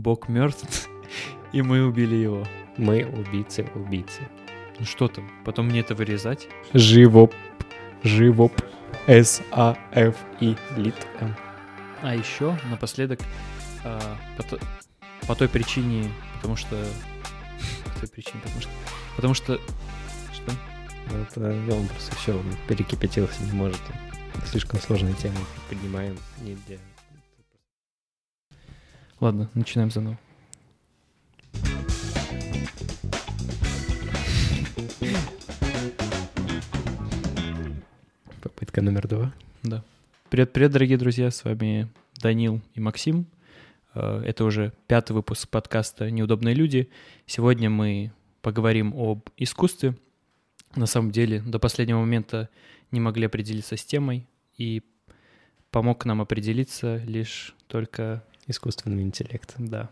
Бог мертв, и мы убили его. Мы убийцы убийцы. Ну что там? Потом мне это вырезать? Живоп. Живоп. С-А-Ф-И. Лит М. А еще напоследок, а, по, то- по той причине, потому что... По той причине, потому что... Потому что... Что? Это он просто все перекипятился, не может. Слишком сложные темы поднимаем. Нельзя. Ладно, начинаем заново. Попытка номер два. Да. Привет, привет, дорогие друзья, с вами Данил и Максим. Э, Это уже пятый выпуск подкаста «Неудобные люди». Сегодня мы поговорим об искусстве. На самом деле, до последнего момента не могли определиться с темой, и помог нам определиться лишь только Искусственный интеллект. Да.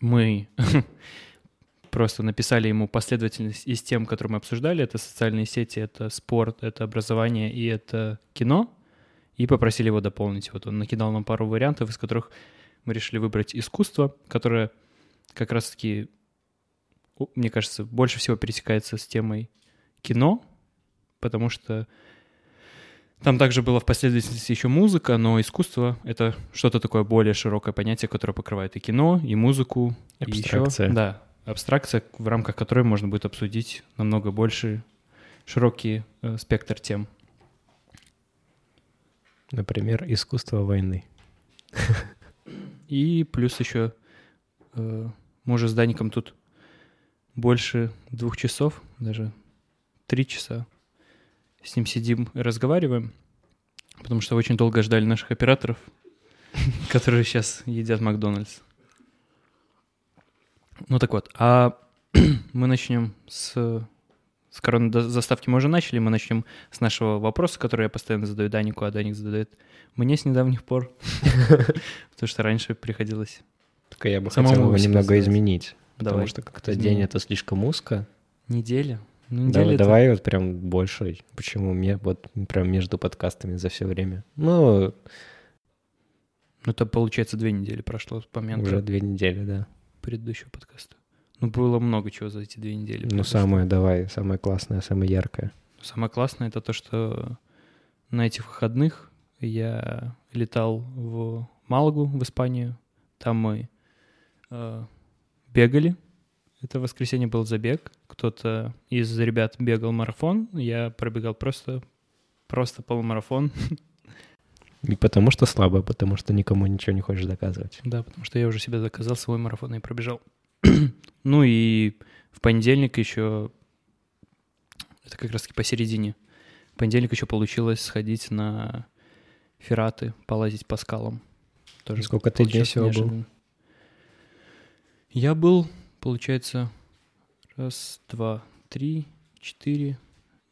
Мы просто написали ему последовательность из тем, которые мы обсуждали. Это социальные сети, это спорт, это образование и это кино. И попросили его дополнить. Вот он накидал нам пару вариантов, из которых мы решили выбрать искусство, которое как раз-таки, мне кажется, больше всего пересекается с темой кино, потому что там также было в последовательности еще музыка, но искусство — это что-то такое более широкое понятие, которое покрывает и кино, и музыку, и еще- Абстракция. да, абстракция, в рамках которой можно будет обсудить намного больше широкий э, спектр тем. Например, искусство войны. И плюс еще э, мы уже с Даником тут больше двух часов, даже три часа с ним сидим и разговариваем, потому что очень долго ждали наших операторов, которые сейчас едят Макдональдс. Ну так вот, а мы начнем с... С коронной до- заставки мы уже начали, мы начнем с нашего вопроса, который я постоянно задаю Данику, а Даник задает мне с недавних пор, потому что раньше приходилось Только я бы хотел его немного изменить. Потому что как-то день это слишком узко. Неделя? Ну, Да- это- давай вот прям больше. Почему мне вот прям между подкастами за все время? Ну, Ну, это, получается, две недели прошло с момента уже две недели, да. предыдущего подкаста. Ну, было много чего за эти две недели. Ну, самое, давай, самое классное, самое яркое. Самое классное — это то, что на этих выходных я летал в Малагу, в Испанию. Там мы э, бегали. Это воскресенье был забег. Кто-то из ребят бегал марафон. Я пробегал просто, просто полумарафон. Не потому что слабо, а потому что никому ничего не хочешь доказывать. Да, потому что я уже себе заказал свой марафон и пробежал. ну и в понедельник еще, это как раз-таки посередине, в понедельник еще получилось сходить на ферраты, полазить по скалам. Тоже Сколько ты дней всего был? Я был, получается, раз, два, три, четыре,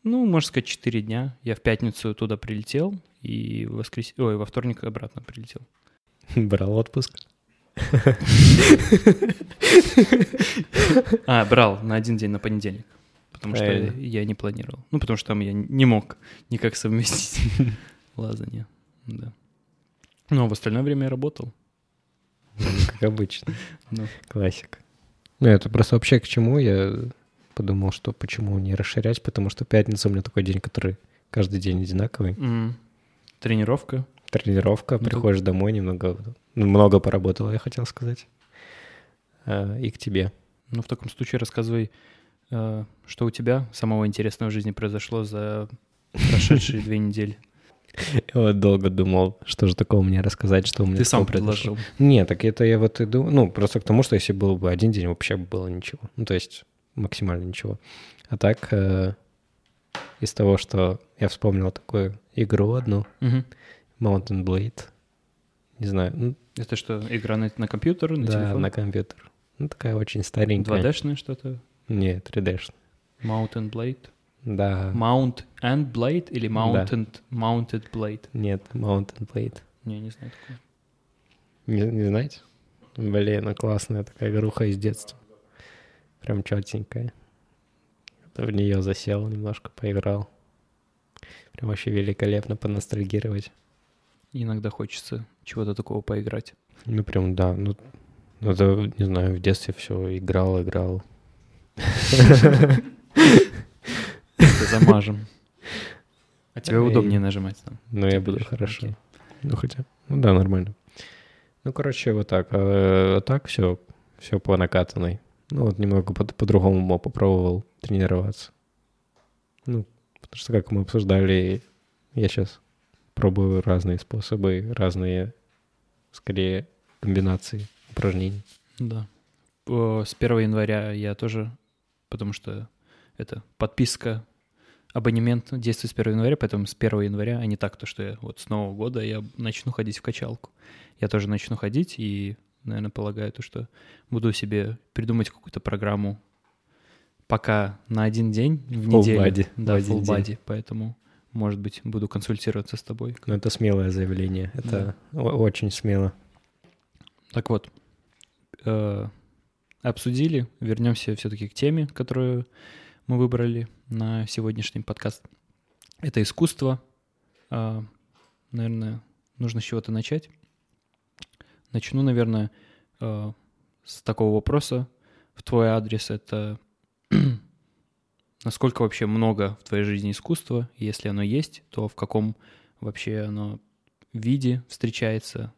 ну, можно сказать, четыре дня. Я в пятницу туда прилетел и в воскрес... Ой, во вторник обратно прилетел. Брал отпуск. А, брал на один день, на понедельник. Потому что я не планировал. Ну, потому что там я не мог никак совместить лазание. Да. Но в остальное время я работал. Ну, Как обычно. Ну. Классика. Ну, это просто вообще к чему я подумал, что почему не расширять, потому что пятница у меня такой день, который каждый день одинаковый. М. Тренировка. Тренировка, Ну, приходишь домой, немного, ну, много поработал, я хотел сказать. А, И к тебе. Ну, в таком случае рассказывай, э, что у тебя самого интересного в жизни произошло за прошедшие две недели. Я вот долго думал, что же такого мне рассказать, что у меня Ты сам произошло. предложил. Не, так это я вот и думаю, ну, просто к тому, что если был бы один день, вообще бы было ничего. Ну, то есть максимально ничего. А так, э, из того, что я вспомнил такую игру одну, Мгм. Mountain Blade. Не знаю, ну, Это что, игра на, на компьютер, на да, телефон? на компьютер. Ну, такая очень старенькая. 2D-шное что-то? Не, 3D. Mountain Blade? Да. Mount and Blade или Да. Mounted, Blade? Нет, Mountain Blade. Не, не знаю такого. Не, не знаете? Блин, ну классная такая игруха из детства. Прям четенькая. В нее засел, немножко поиграл. Прям вообще великолепно поностальгировать. Иногда хочется чего-то такого поиграть. Ну прям, да, ну Ну, это, не знаю, в детстве все играл, играл. Это замажем. А тебе удобнее нажимать там. Ну, я буду хорошо. Ну, хотя, ну да, нормально. Ну, короче, вот так. А, так все, все по накатанной. Ну, вот немного по- по-другому попробовал тренироваться. Ну, потому что, как мы обсуждали, я сейчас пробую разные способы, разные, скорее, комбинации упражнений. Да. С 1 января я тоже, потому что это подписка, абонемент действует с 1 января, поэтому с 1 января, а не так, то, что я вот с Нового года я начну ходить в качалку. Я тоже начну ходить и, наверное, полагаю, то, что буду себе придумать какую-то программу пока на один день в Full неделю. body, Да, в full день. body, поэтому, может быть, буду консультироваться с тобой. Ну, это смелое заявление. Это о- очень смело. Так вот, э, обсудили, вернемся все-таки к теме, которую мы выбрали на сегодняшний подкаст. Это искусство. А, наверное, нужно с чего-то начать. Начну, наверное, э, с такого вопроса в твой адрес. Это насколько вообще много в твоей жизни искусства? Если оно есть, то в каком вообще оно виде встречается?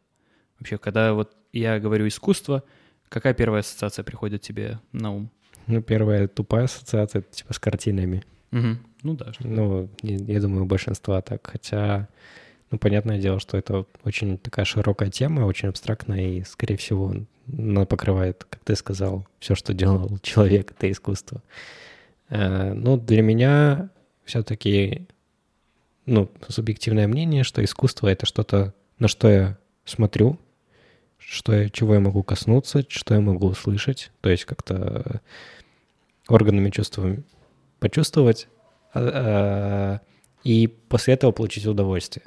Вообще, когда вот я говорю искусство, какая первая ассоциация приходит тебе на ум? Ну, первая тупая ассоциация, это типа с картинами. Мгм. Ну да. что- Ну, я, я думаю, у большинства так. Хотя, ну, понятное дело, что это очень такая широкая тема, очень абстрактная, и, скорее всего, она покрывает, как ты сказал, все, что делал человек, это искусство. Э, Ну, для меня все-таки, ну, субъективное мнение, что искусство — это что-то, на что я смотрю, что я, чего я могу коснуться, что я могу услышать, то есть как-то органами чувств почувствовать, а, а, и после этого получить удовольствие.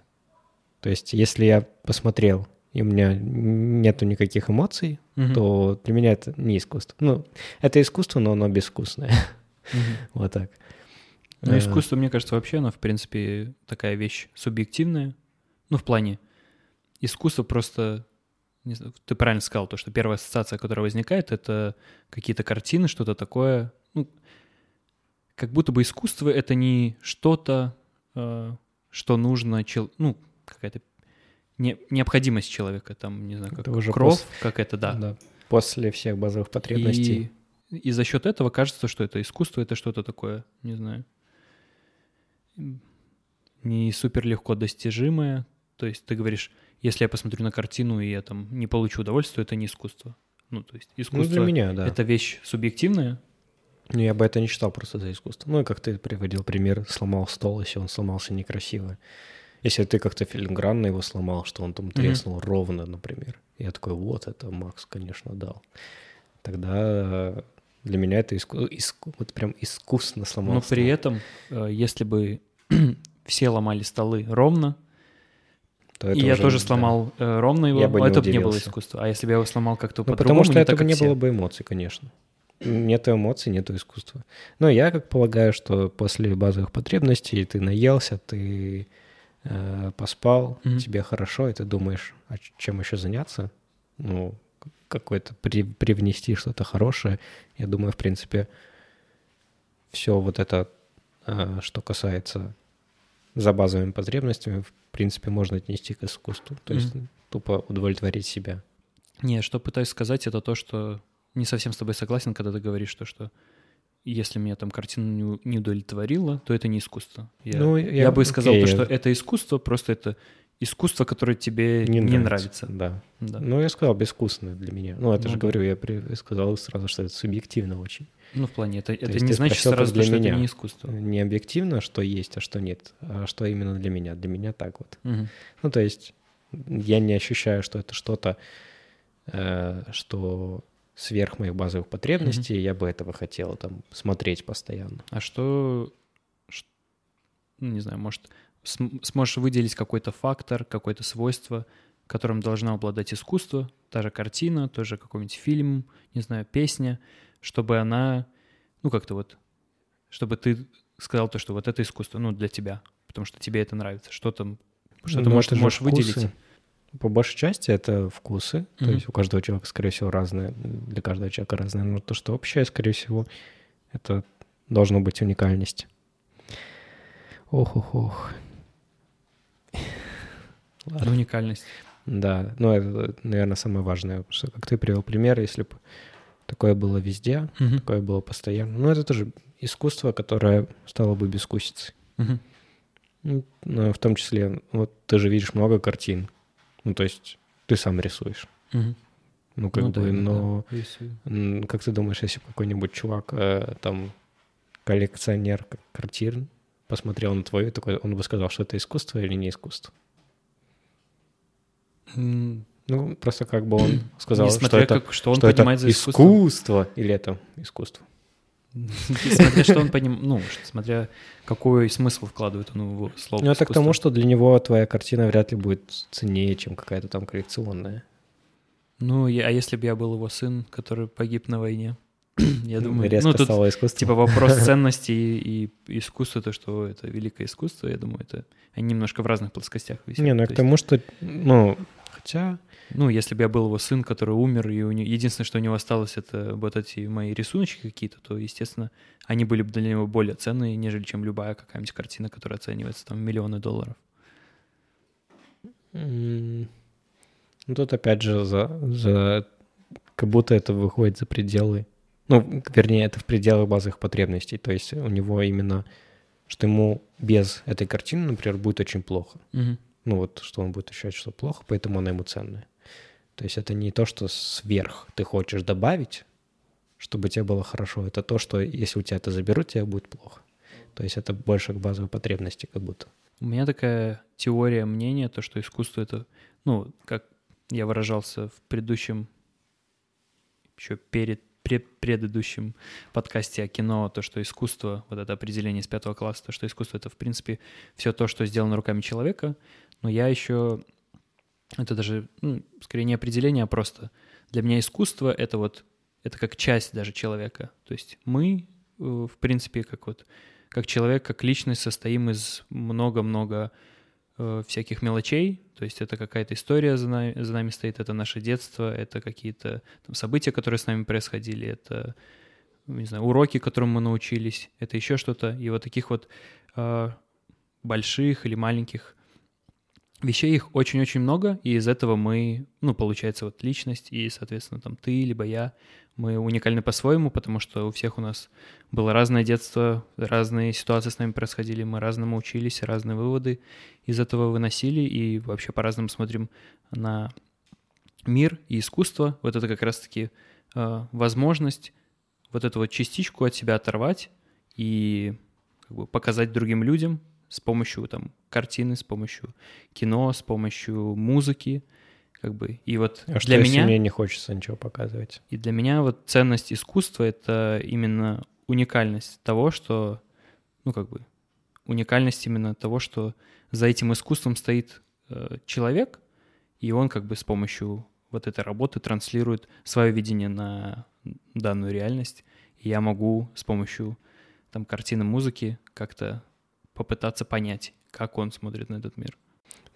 То есть, если я посмотрел, и у меня нету никаких эмоций, Мгм. то для меня это не искусство. Ну, это искусство, но оно безвкусное. Мгм. Вот так. Ну, Э, искусство, мне кажется, вообще, оно, в принципе, такая вещь субъективная. Ну, в плане искусство просто... не знаю, ты правильно сказал, то, что первая ассоциация, которая возникает, это какие-то картины, что-то такое. Ну, как будто бы искусство — это не что-то, э, что нужно... чел- Ну, какая-то не- необходимость человека, там, не знаю, как Это уже кровь, пос- как это, да. да. После всех базовых потребностей. И, и за счет этого кажется, что это искусство, это что-то такое, не знаю, не супер легко достижимое. То есть ты говоришь, если я посмотрю на картину и я там не получу удовольствия, то это не искусство. Ну, то есть Ну, искусство для меня, да. это вещь субъективная. Ну, я бы это не считал просто за искусство. Ну, и как ты приводил пример, сломал стол, если он сломался некрасиво. Если ты как-то филигранно его сломал, что он там треснул ровно, например. Я такой, вот это Макс, конечно, дал. Тогда э, для меня это иску- иску- вот прям искусно сломал Но при стол. этом, э, если бы все ломали столы ровно, То и это я уже, тоже да. сломал э, ровно его, Я бы не это бы не было искусства. А если бы я его сломал как-то Ну, по-другому, потому что этого не было бы эмоций, конечно. Нету эмоций, нету искусства. Но я как полагаю, что после базовых потребностей ты наелся, ты э, поспал, Мгм. тебе хорошо, и ты думаешь, а чем еще заняться? Ну, какое-то при- привнести что-то хорошее. Я думаю, в принципе, все вот это, э, что касается за базовыми потребностями, в принципе, можно отнести к искусству. То есть тупо удовлетворить себя. Не, что пытаюсь сказать, это то, что не совсем с тобой согласен, когда ты говоришь то, что если меня там картина не, не удовлетворила, то это не искусство. Я, Ну, я, я- бы сказал то, что это искусство, просто это искусство, которое тебе не, нравится. Да. Да. Ну, я сказал, безвкусно для меня. Ну, это Ну же да. говорю, я при- сказал сразу, что это субъективно очень. Ну, в плане, это, это не значит спросил, сразу, для что меня. это не искусство. Не объективно, что есть, а что нет, а что именно для меня. Для меня так вот. Мгм. Ну, то есть я не ощущаю, что это что-то, э, что сверх моих базовых потребностей, я бы этого хотел там смотреть постоянно. А что, ш- ну, не знаю, может, см- сможешь выделить какой-то фактор, какое-то свойство, которым должна обладать искусство, та же картина, тоже какой-нибудь фильм, не знаю, песня, чтобы она, ну как-то вот, чтобы ты сказал то, что вот это искусство, ну для тебя, потому что тебе это нравится. Что там, что ты Ну, можешь, же можешь вкусы. выделить? По большей части это вкусы, то Мгм. есть у каждого человека, скорее всего, разное, для каждого человека разное, но то, что общее, скорее всего, это должно быть уникальность. Ох-ох-ох. Уникальность. Да, ну это, наверное, самое важное, что, как ты привел пример, если бы такое было везде, Мгм. такое было постоянно, ну это тоже искусство, которое стало бы бескусицей. Мгм. Ну, ну, в том числе, вот ты же видишь много картин, ну то есть ты сам рисуешь, Мгм. ну как Ну да, бы, да, да, но рисую. м, как ты думаешь, если какой-нибудь чувак, э, там, коллекционер картин, посмотрел на твою, такой, он бы сказал, что это искусство или не искусство? Ну, просто как бы он сказал, что это, как, что он что это понимает за искусство. искусство или это искусство. Смотря что он понимает, ну, смотря какой смысл вкладывает он в слово Ну, это к тому, что для него твоя картина вряд ли будет ценнее, чем какая-то там коллекционная. Ну, а если бы я был его сын, который погиб на войне? Я думаю, Резко ну, тут стало искусство. типа вопрос ценности и, и искусства, то, что это великое искусство, я думаю, это они немножко в разных плоскостях висят. Не, ну к тому, что, ну, хотя... ну, если бы я был его сын, который умер, и у него, единственное, что у него осталось, это вот эти мои рисуночки какие-то, то, естественно, они были бы для него более ценные, нежели чем любая какая-нибудь картина, которая оценивается там в миллионы долларов. Ну, тут опять же за, за... Как будто это выходит за пределы... Ну, вернее, это в пределах базовых потребностей. То есть у него именно... Что ему без этой картины, например, будет очень плохо. Мгм. Ну вот, что он будет ощущать, что плохо, поэтому она ему ценная. То есть это не то, что сверх ты хочешь добавить, чтобы тебе было хорошо. Это то, что если у тебя это заберут, тебе будет плохо. То есть это больше к базовой потребности как будто. У меня такая теория мнения, то, что искусство это, ну, как я выражался в предыдущем, еще перед пре- предыдущем подкасте о кино, то, что искусство, вот это определение с пятого класса, то, что искусство это, в принципе, все то, что сделано руками человека, но я еще, это даже, ну, скорее не определение, а просто для меня искусство это вот, это как часть даже человека. То есть мы, э, в принципе, как вот как человек, как личность состоим из много-много э, всяких мелочей. То есть это какая-то история за нами, за нами стоит, это наше детство, это какие-то события, которые с нами происходили, это не знаю, уроки, которым мы научились, это еще что-то. И вот таких вот э, больших или маленьких вещей их очень-очень много, и из этого мы, ну, получается вот личность, и, соответственно, там ты, либо я, мы уникальны по-своему, потому что у всех у нас было разное детство, разные ситуации с нами происходили, мы разному учились, разные выводы из этого выносили, и вообще по-разному смотрим на мир и искусство. Вот это как раз-таки э, возможность вот эту вот частичку от себя оторвать и как бы, показать другим людям с помощью там картины, с помощью кино, с помощью музыки, как бы. И вот А что для если меня мне не хочется ничего показывать? и для меня вот ценность искусства — это именно уникальность того, что, ну, как бы, уникальность именно того, что за этим искусством стоит э, человек, и он как бы с помощью вот этой работы транслирует свое видение на данную реальность. И я могу с помощью там картины, музыки как-то попытаться понять, как он смотрит на этот мир.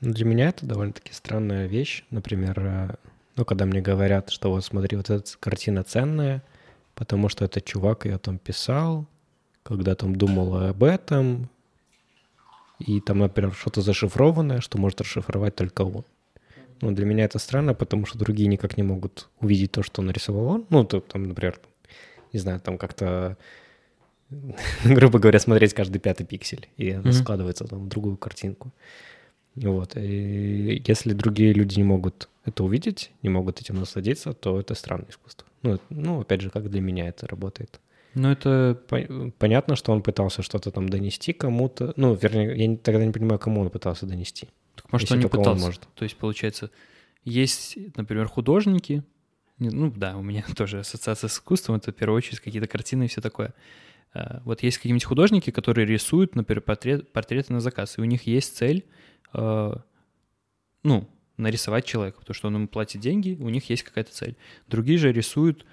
Ну, Для меня это довольно-таки странная вещь. Например, э, ну, когда мне говорят, что вот смотри, вот эта картина ценная, потому что этот чувак ее там писал, когда там думал об этом, и там, например, что-то зашифрованное, что может расшифровать только он. Ну, для меня это странно, потому что другие никак не могут увидеть то, что нарисовал он. Ну, то, там, например, не знаю, там как-то, грубо говоря, смотреть каждый пятый пиксель, и Мгм. складывается там в другую картинку. Вот. И если другие люди не могут это увидеть, не могут этим насладиться, то это странное искусство. Ну, ну опять же, как для меня это работает. Ну, это По- Понятно, что он пытался что-то там донести кому-то. Ну, вернее, я тогда не понимаю, кому он пытался донести. Так, может, он не только он пытался. может. То есть, получается, есть, например, художники. Ну да, у меня тоже ассоциация с искусством, это в первую очередь какие-то картины и все такое. А, Вот есть какие-нибудь художники, которые рисуют, например, портрет, портреты на заказ, и у них есть цель, э, ну, нарисовать человека, потому что он им платит деньги, у них есть какая-то цель. Другие же рисуют,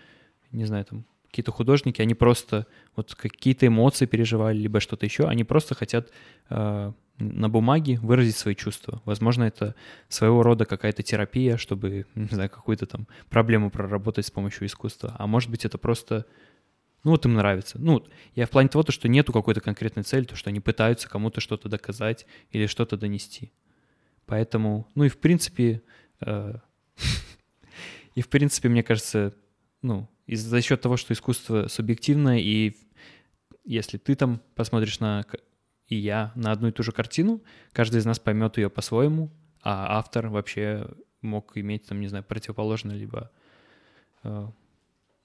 не знаю, там, какие-то художники, они просто вот какие-то эмоции переживали, либо что-то еще, они просто хотят, э, на бумаге выразить свои чувства. Возможно, это своего рода какая-то терапия, чтобы, не знаю, какую-то там проблему проработать с помощью искусства. А может быть, это просто, ну вот им нравится. Ну, я в плане того, то, что нету какой-то конкретной цели, то, что они пытаются кому-то что-то доказать или что-то донести. Поэтому, ну и в принципе, э, и в принципе, мне кажется, ну, из за счет того, что искусство субъективное, и если ты там посмотришь на и я на одну и ту же картину, каждый из нас поймет ее по-своему, а автор вообще мог иметь, там, не знаю, противоположное либо, э,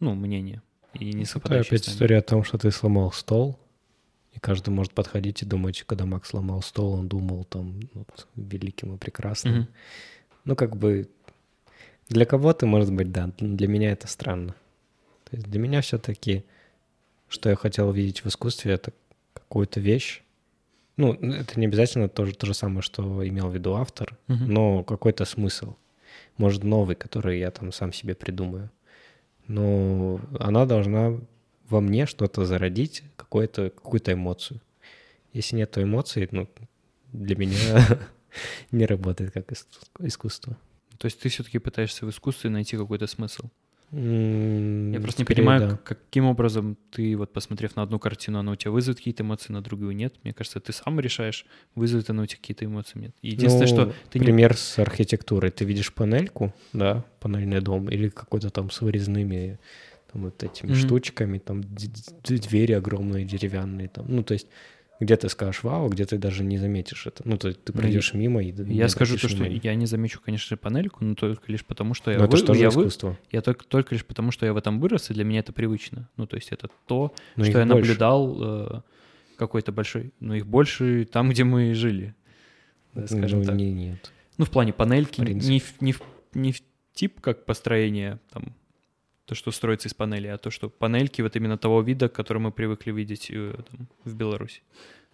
ну, мнение и не совпадающее. Это опять история о том, что ты сломал стол, и каждый может подходить и думать, когда Макс сломал стол, он думал там вот, великим и прекрасным. Mm-hmm. Ну, как бы для кого-то, может быть, да, для меня это странно. То есть для меня все-таки, что я хотел увидеть в искусстве, это какую-то вещь, ну, это не обязательно то же, то же самое, что имел в виду автор, uh-huh. но какой-то смысл. Может, новый, который я там сам себе придумаю. Но она должна во мне что-то зародить, какую-то какую эмоцию. Если нет эмоций, ну, для меня не работает как искусство. То есть ты все-таки пытаешься в искусстве найти какой-то смысл? Я просто не понимаю, да. каким образом ты, вот посмотрев на одну картину, она у тебя вызовет какие-то эмоции, на другую нет. Мне кажется, ты сам решаешь, вызовет она у тебя какие-то эмоции, нет. Единственное, ну, что ты пример не... с архитектурой. Ты видишь панельку, да, панельный дом, или какой-то там с вырезными там, вот этими mm-hmm. штучками, там двери огромные деревянные, там, ну, то есть где ты скажешь вау, где ты даже не заметишь это. Ну, то есть ты ну, пройдешь ну, мимо и Я скажу то, что я не замечу, конечно, панельку, но только лишь потому, что я... Но вы... это же искусство? Вы... Я только, только лишь потому, что я в этом вырос, и для меня это привычно. Ну, то есть это то, но что я больше. наблюдал э, какой-то большой... Ну, их больше там, где мы жили, да, скажем ну, так. Не, нет. Ну, в плане панельки, в не, в, не, в, не в тип как построение, там, то, что строится из панели, а то, что панельки вот именно того вида, который мы привыкли видеть э, там, в Беларуси.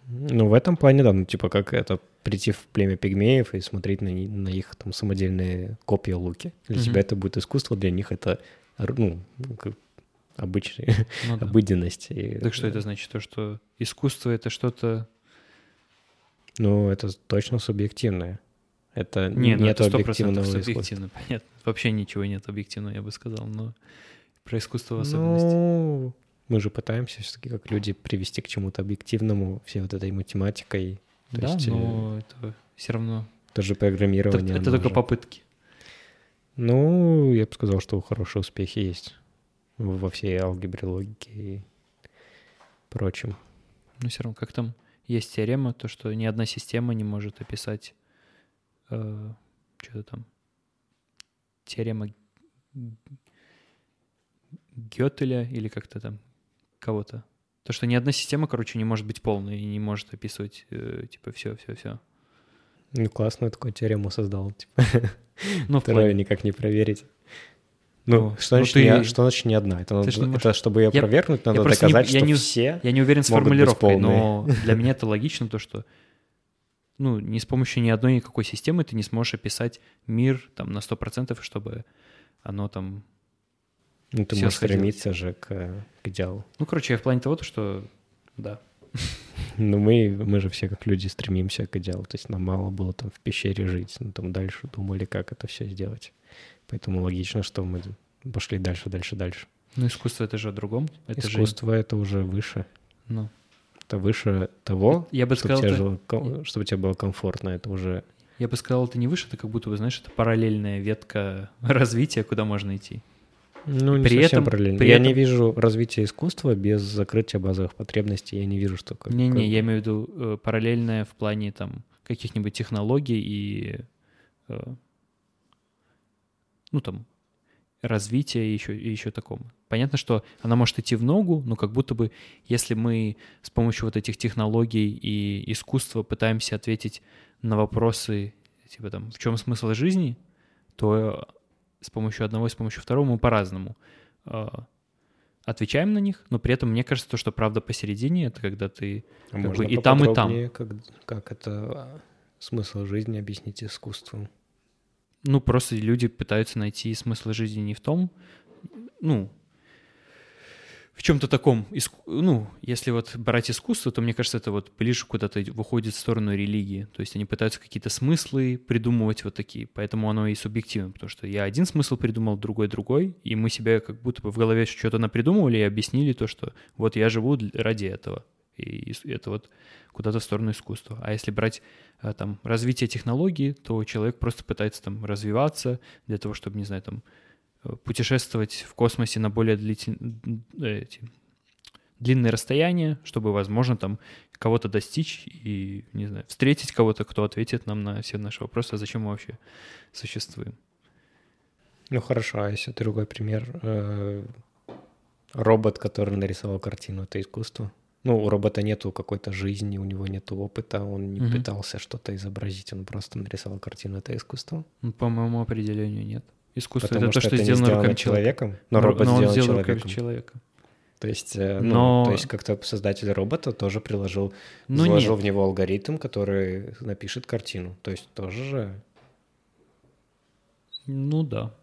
Ну, в этом плане, да, ну, типа, как это, прийти в племя пигмеев и смотреть на, на их там самодельные копии луки. Для mm-hmm. тебя это будет искусство, для них это, ну, как обычная ну, да. обыденность. И, так что это значит? То, что искусство — это что-то... Ну, это точно субъективное. Это не, ну нет это объективного субъективно, понятно. Вообще ничего нет объективного, я бы сказал, но про искусство в ну, особенности. Ну, мы же пытаемся все-таки как люди привести к чему-то объективному, всей вот этой математикой. То да, есть, но э, это все равно... Тоже программирование. Это, это только попытки. Ну, я бы сказал, что хорошие успехи есть во всей алгебре, логике и прочем. Ну, все равно, как там есть теорема, то, что ни одна система не может описать э, что-то там, теорема Гётеля или как-то там кого-то. То, что ни одна система, короче, не может быть полной и не может описывать, э, типа, все, все, все. Ну, классную такую теорему создал, типа. Ну, Второе плане... никак не проверить. Ну, ну что, значит, ты... не, что значит не одна? Это, надо, можешь... это чтобы ее я... провернуть, надо я доказать, не, что я не, все Я не уверен с формулировкой, но для меня это логично, то, что ну, не с помощью ни одной никакой системы ты не сможешь описать мир там на 100%, чтобы оно там ну, ты можешь стремиться же к, к идеалу. Ну, короче, я в плане того, что да. Ну, мы, мы же все как люди стремимся к идеалу. То есть нам мало было там в пещере жить. Ну, там дальше думали, как это все сделать. Поэтому логично, что мы пошли дальше, дальше, дальше. Ну, искусство — это же о другом. Это искусство же... — это уже выше. Ну. Это выше того, я бы чтобы, сказал, тебе это... жило, чтобы тебе было комфортно. Это уже... Я бы сказал, это не выше, это как будто, вы знаешь, это параллельная ветка развития, куда можно идти. Ну, не при этом, параллельно. При я этом... не вижу развития искусства без закрытия базовых потребностей. Я не вижу, что... Как, Не-не, я имею в виду э, параллельное в плане там каких-нибудь технологий и... Э, ну, там, развития еще, и еще такому. Понятно, что она может идти в ногу, но как будто бы, если мы с помощью вот этих технологий и искусства пытаемся ответить на вопросы, типа там, в чем смысл жизни, то с помощью одного и с помощью второго мы по-разному э, отвечаем на них, но при этом мне кажется, то, что правда посередине, это когда ты а как бы, и там, и там. Как, как это а, смысл жизни объяснить искусством? Ну, просто люди пытаются найти смысл жизни не в том, ну, в чем-то таком, ну, если вот брать искусство, то мне кажется, это вот ближе куда-то выходит в сторону религии. То есть они пытаются какие-то смыслы придумывать вот такие. Поэтому оно и субъективно, потому что я один смысл придумал, другой другой, и мы себе как будто бы в голове что-то напридумывали и объяснили то, что вот я живу ради этого. И это вот куда-то в сторону искусства. А если брать а, там развитие технологий, то человек просто пытается там развиваться для того, чтобы, не знаю, там э, путешествовать в космосе на более длительные длинные расстояния, чтобы, возможно, там кого-то достичь и, не знаю, встретить кого-то, кто ответит нам на все наши вопросы, а зачем мы вообще существуем. Ну хорошо, а если другой пример? э, Робот, который нарисовал картину, это искусство? Ну, у робота нету какой-то жизни, у него нету опыта, он не Мгм. пытался что-то изобразить, он просто нарисовал картину, это искусство? Ну, по моему определению нет. Искусство Потому это то, что что это сделано сделано руками человека. человеком, но Ро- робот он сделан руками человеком. человека. То есть, э, ну, Но- то есть как-то создатель робота тоже приложил, Ну, заложил нет. в него алгоритм, который напишет картину. То есть тоже же... Ну да,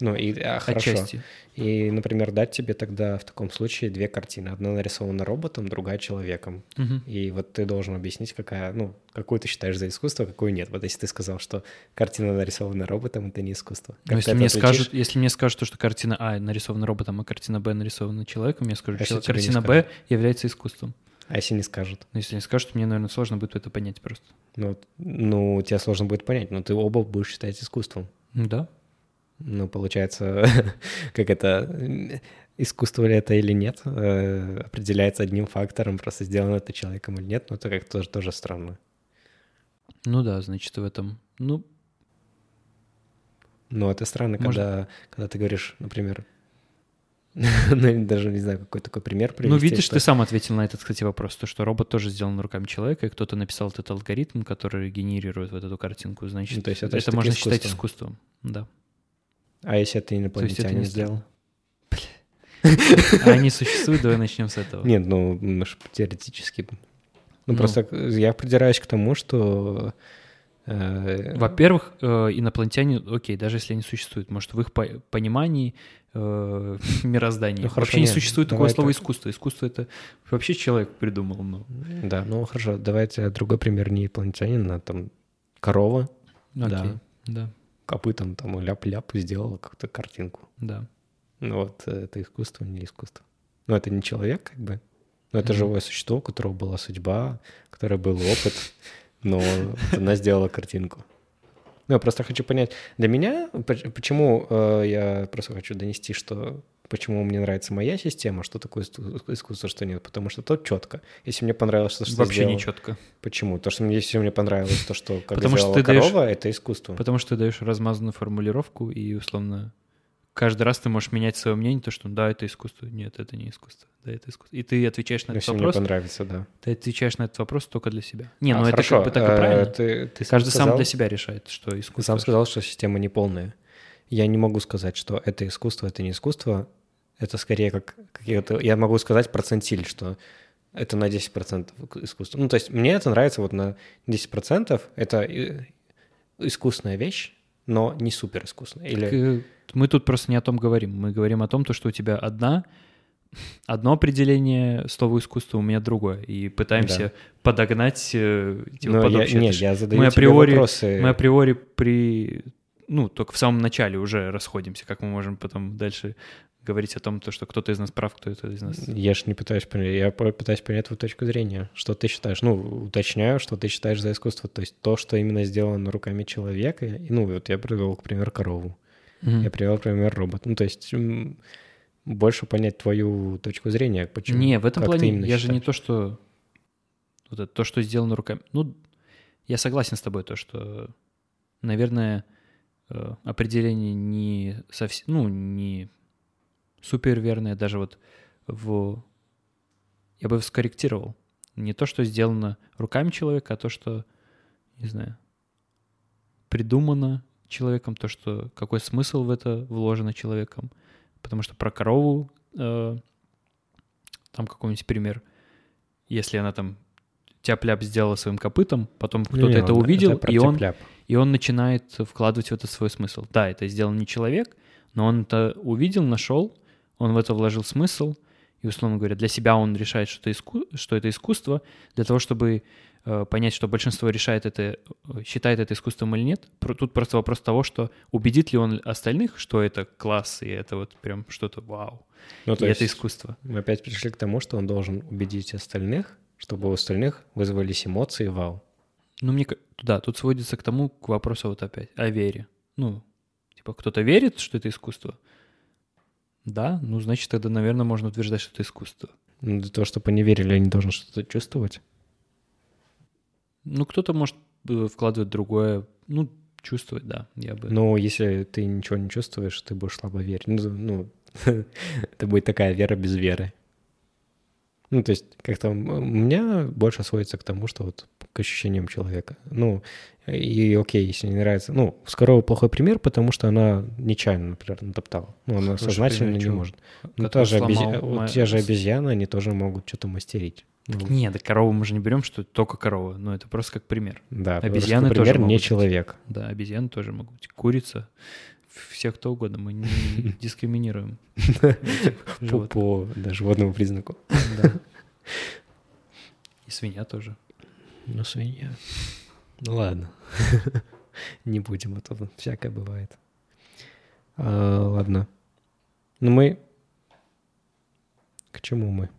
Ну, и а, хорошо. отчасти. И, например, дать тебе тогда в таком случае две картины. Одна нарисована роботом, другая человеком. Мгм. И вот ты должен объяснить, какая, ну, какую ты считаешь за искусство, какую нет. Вот если ты сказал, что картина нарисована роботом, это не искусство. Но Как если ты мне, отличишь? скажут, если мне скажут, то, что картина А нарисована роботом, а картина Б нарисована человеком, я скажу, А если что картина Б является искусством. А если не скажут? Но если не скажут, мне, наверное, сложно будет это понять просто. Ну, ну, тебе сложно будет понять, но ты оба будешь считать искусством. Ну Да. Ну, получается, как это, искусство ли это или нет, э, определяется одним фактором, просто сделано это человеком или нет, но это как тоже, тоже странно. Ну да, значит, в этом. Ну, Но это странно, Может- когда, когда ты говоришь, например, ну, даже не знаю, какой такой пример привести. ну видишь, что- ты сам ответил на этот, кстати, вопрос, то, что робот тоже сделан руками человека, и кто-то написал этот алгоритм, который генерирует вот эту картинку, значит, Ну, то есть это это можно считать искусство. искусством. Да. А если это инопланетянин не сделал? А они существуют, давай начнем с этого. Нет, ну, м, ж теоретически. Ну, Ну. просто я придираюсь к тому, что... э, Во-первых, э, инопланетяне, окей, даже если они существуют, может, в их по- понимании э, мироздания Ну, хорошо, вообще не существует такого слова так. искусство. Искусство это вообще человек придумал. Ну, Да, ну хорошо, давайте другой пример не инопланетянин, а там корова окей, Да. да, копытом там ляп-ляп сделала какую-то картинку. да. Ну вот э, это искусство, не искусство. Но это не человек, как бы. Но это Мгм. живое существо, у которого была судьба, у которого был опыт, но она сделала картинку. Ну, я просто хочу понять, для меня, поч- почему э, я просто хочу донести, что почему мне нравится моя система, что такое иску- искусство, что нет, потому что то четко. Если мне понравилось то, что Вообще сделал- не четко. Почему? То, что мне, если мне понравилось то, что как Потому что сделала ты даешь- корова, это искусство. Потому что ты даешь размазанную формулировку, и условно каждый раз ты можешь менять свое мнение, то, что да, это искусство, нет, это не искусство, да, это искусство. И ты отвечаешь на этот Если мне вопрос, понравится, да. ты отвечаешь на этот вопрос только для себя. Не, А, ну это хорошо, как бы так и э, правильно. Ты, ты сам Каждый сам сказал- для себя решает, что Ты искусство. сам сказал, что система неполная. Я не могу сказать, что это искусство, это не искусство. Это скорее как какие-то... Я могу сказать процентиль, что это на 10% искусство. Ну, то есть мне это нравится вот на 10%. Это э, искусная вещь, но не супер искусная. Или... Так, э, Мы тут просто не о том говорим. Мы говорим о том, то, что у тебя одна, одно определение слова искусства, у меня другое. И пытаемся Да. подогнать типа, Но под я, общее. нет, я задаю мы априори- вопросы. Мы априори при... Ну, только в самом начале уже расходимся. Как мы можем потом дальше говорить о том, то, что кто-то из нас прав, кто-то из нас... Я же не пытаюсь понять, я пытаюсь понять твою точку зрения. Что ты считаешь? Ну, уточняю, что ты считаешь за искусство. То есть то, что именно сделано руками человека. И, ну, вот я привел, к примеру, корову. Мгм. Я привел, например, робот. Ну, то есть больше понять твою точку зрения, почему. Не, в этом как плане я же не считаешь. то, что... Вот это, то, что сделано руками. Ну, я согласен с тобой, то, что, наверное, э, определение не совсем... Ну, не супер верное, даже вот в... Я бы скорректировал. Не то, что сделано руками человека, а то, что, не знаю, придумано человеком, то, что какой смысл в это вложено человеком. Потому что про корову э, там какой-нибудь пример, если она там тяп-ляп сделала своим копытом, потом кто-то это он- увидел, про и, он, и он начинает вкладывать в это свой смысл. Да, это сделал не человек, но он это увидел, нашел, он в это вложил смысл, и, условно говоря, для себя он решает, что это, иску... что это искусство, для того, чтобы э, понять, что большинство решает это, э, считает это искусством или нет. Тут просто вопрос того, что убедит ли он остальных, что это класс, и это вот прям что-то вау, Ну, и то это есть искусство. мы опять пришли к тому, что он должен убедить остальных, чтобы у остальных вызвались эмоции вау. Ну, мне да, тут сводится к тому, к вопросу вот опять, о вере. Ну, типа, кто-то верит, что это искусство? Да, ну, значит, тогда, наверное, можно утверждать, что это искусство. Ну, Для того, чтобы они верили, они должны что-то чувствовать. Ну, кто-то может э, вкладывать другое, ну, чувствовать, да, я бы... Но если ты ничего не чувствуешь, ты будешь слабо верить. Ну, ну, это будет такая вера без веры. Ну, то есть как-то у меня больше сводится к тому, что вот к ощущениям человека. Ну, и окей, если не нравится. Ну, Скорова плохой пример, потому что она нечаянно, например, натоптала. Ну, она Хороший сознательно не чего? может. Ну, та же обези- сломал вот те же обезьяны, они тоже могут что-то мастерить. Ну, Нет, да корову мы же не берем, что только корова, но это просто как пример. да, обезьяны просто тоже пример не могут быть. человек. Да, обезьяны тоже могут быть, курица, всех кто угодно, мы не дискриминируем. По, животному признаку. Да. И свинья тоже. Ну, свинья. Ну ладно. Не будем, а то всякое бывает. А, ладно. Ну мы... К чему мы?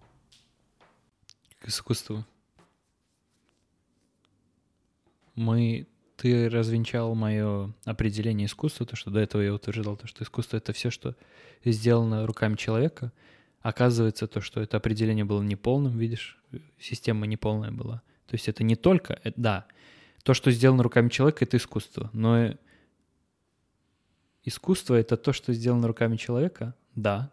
К искусству. Мы... Ты развенчал мое определение искусства, то, что до этого я утверждал, то, что искусство — это все, что сделано руками человека. Оказывается, то, что это определение было неполным, видишь, система неполная была. То есть это не только... э, Да, то, что сделано руками человека, это искусство, но искусство — это то, что сделано руками человека, да,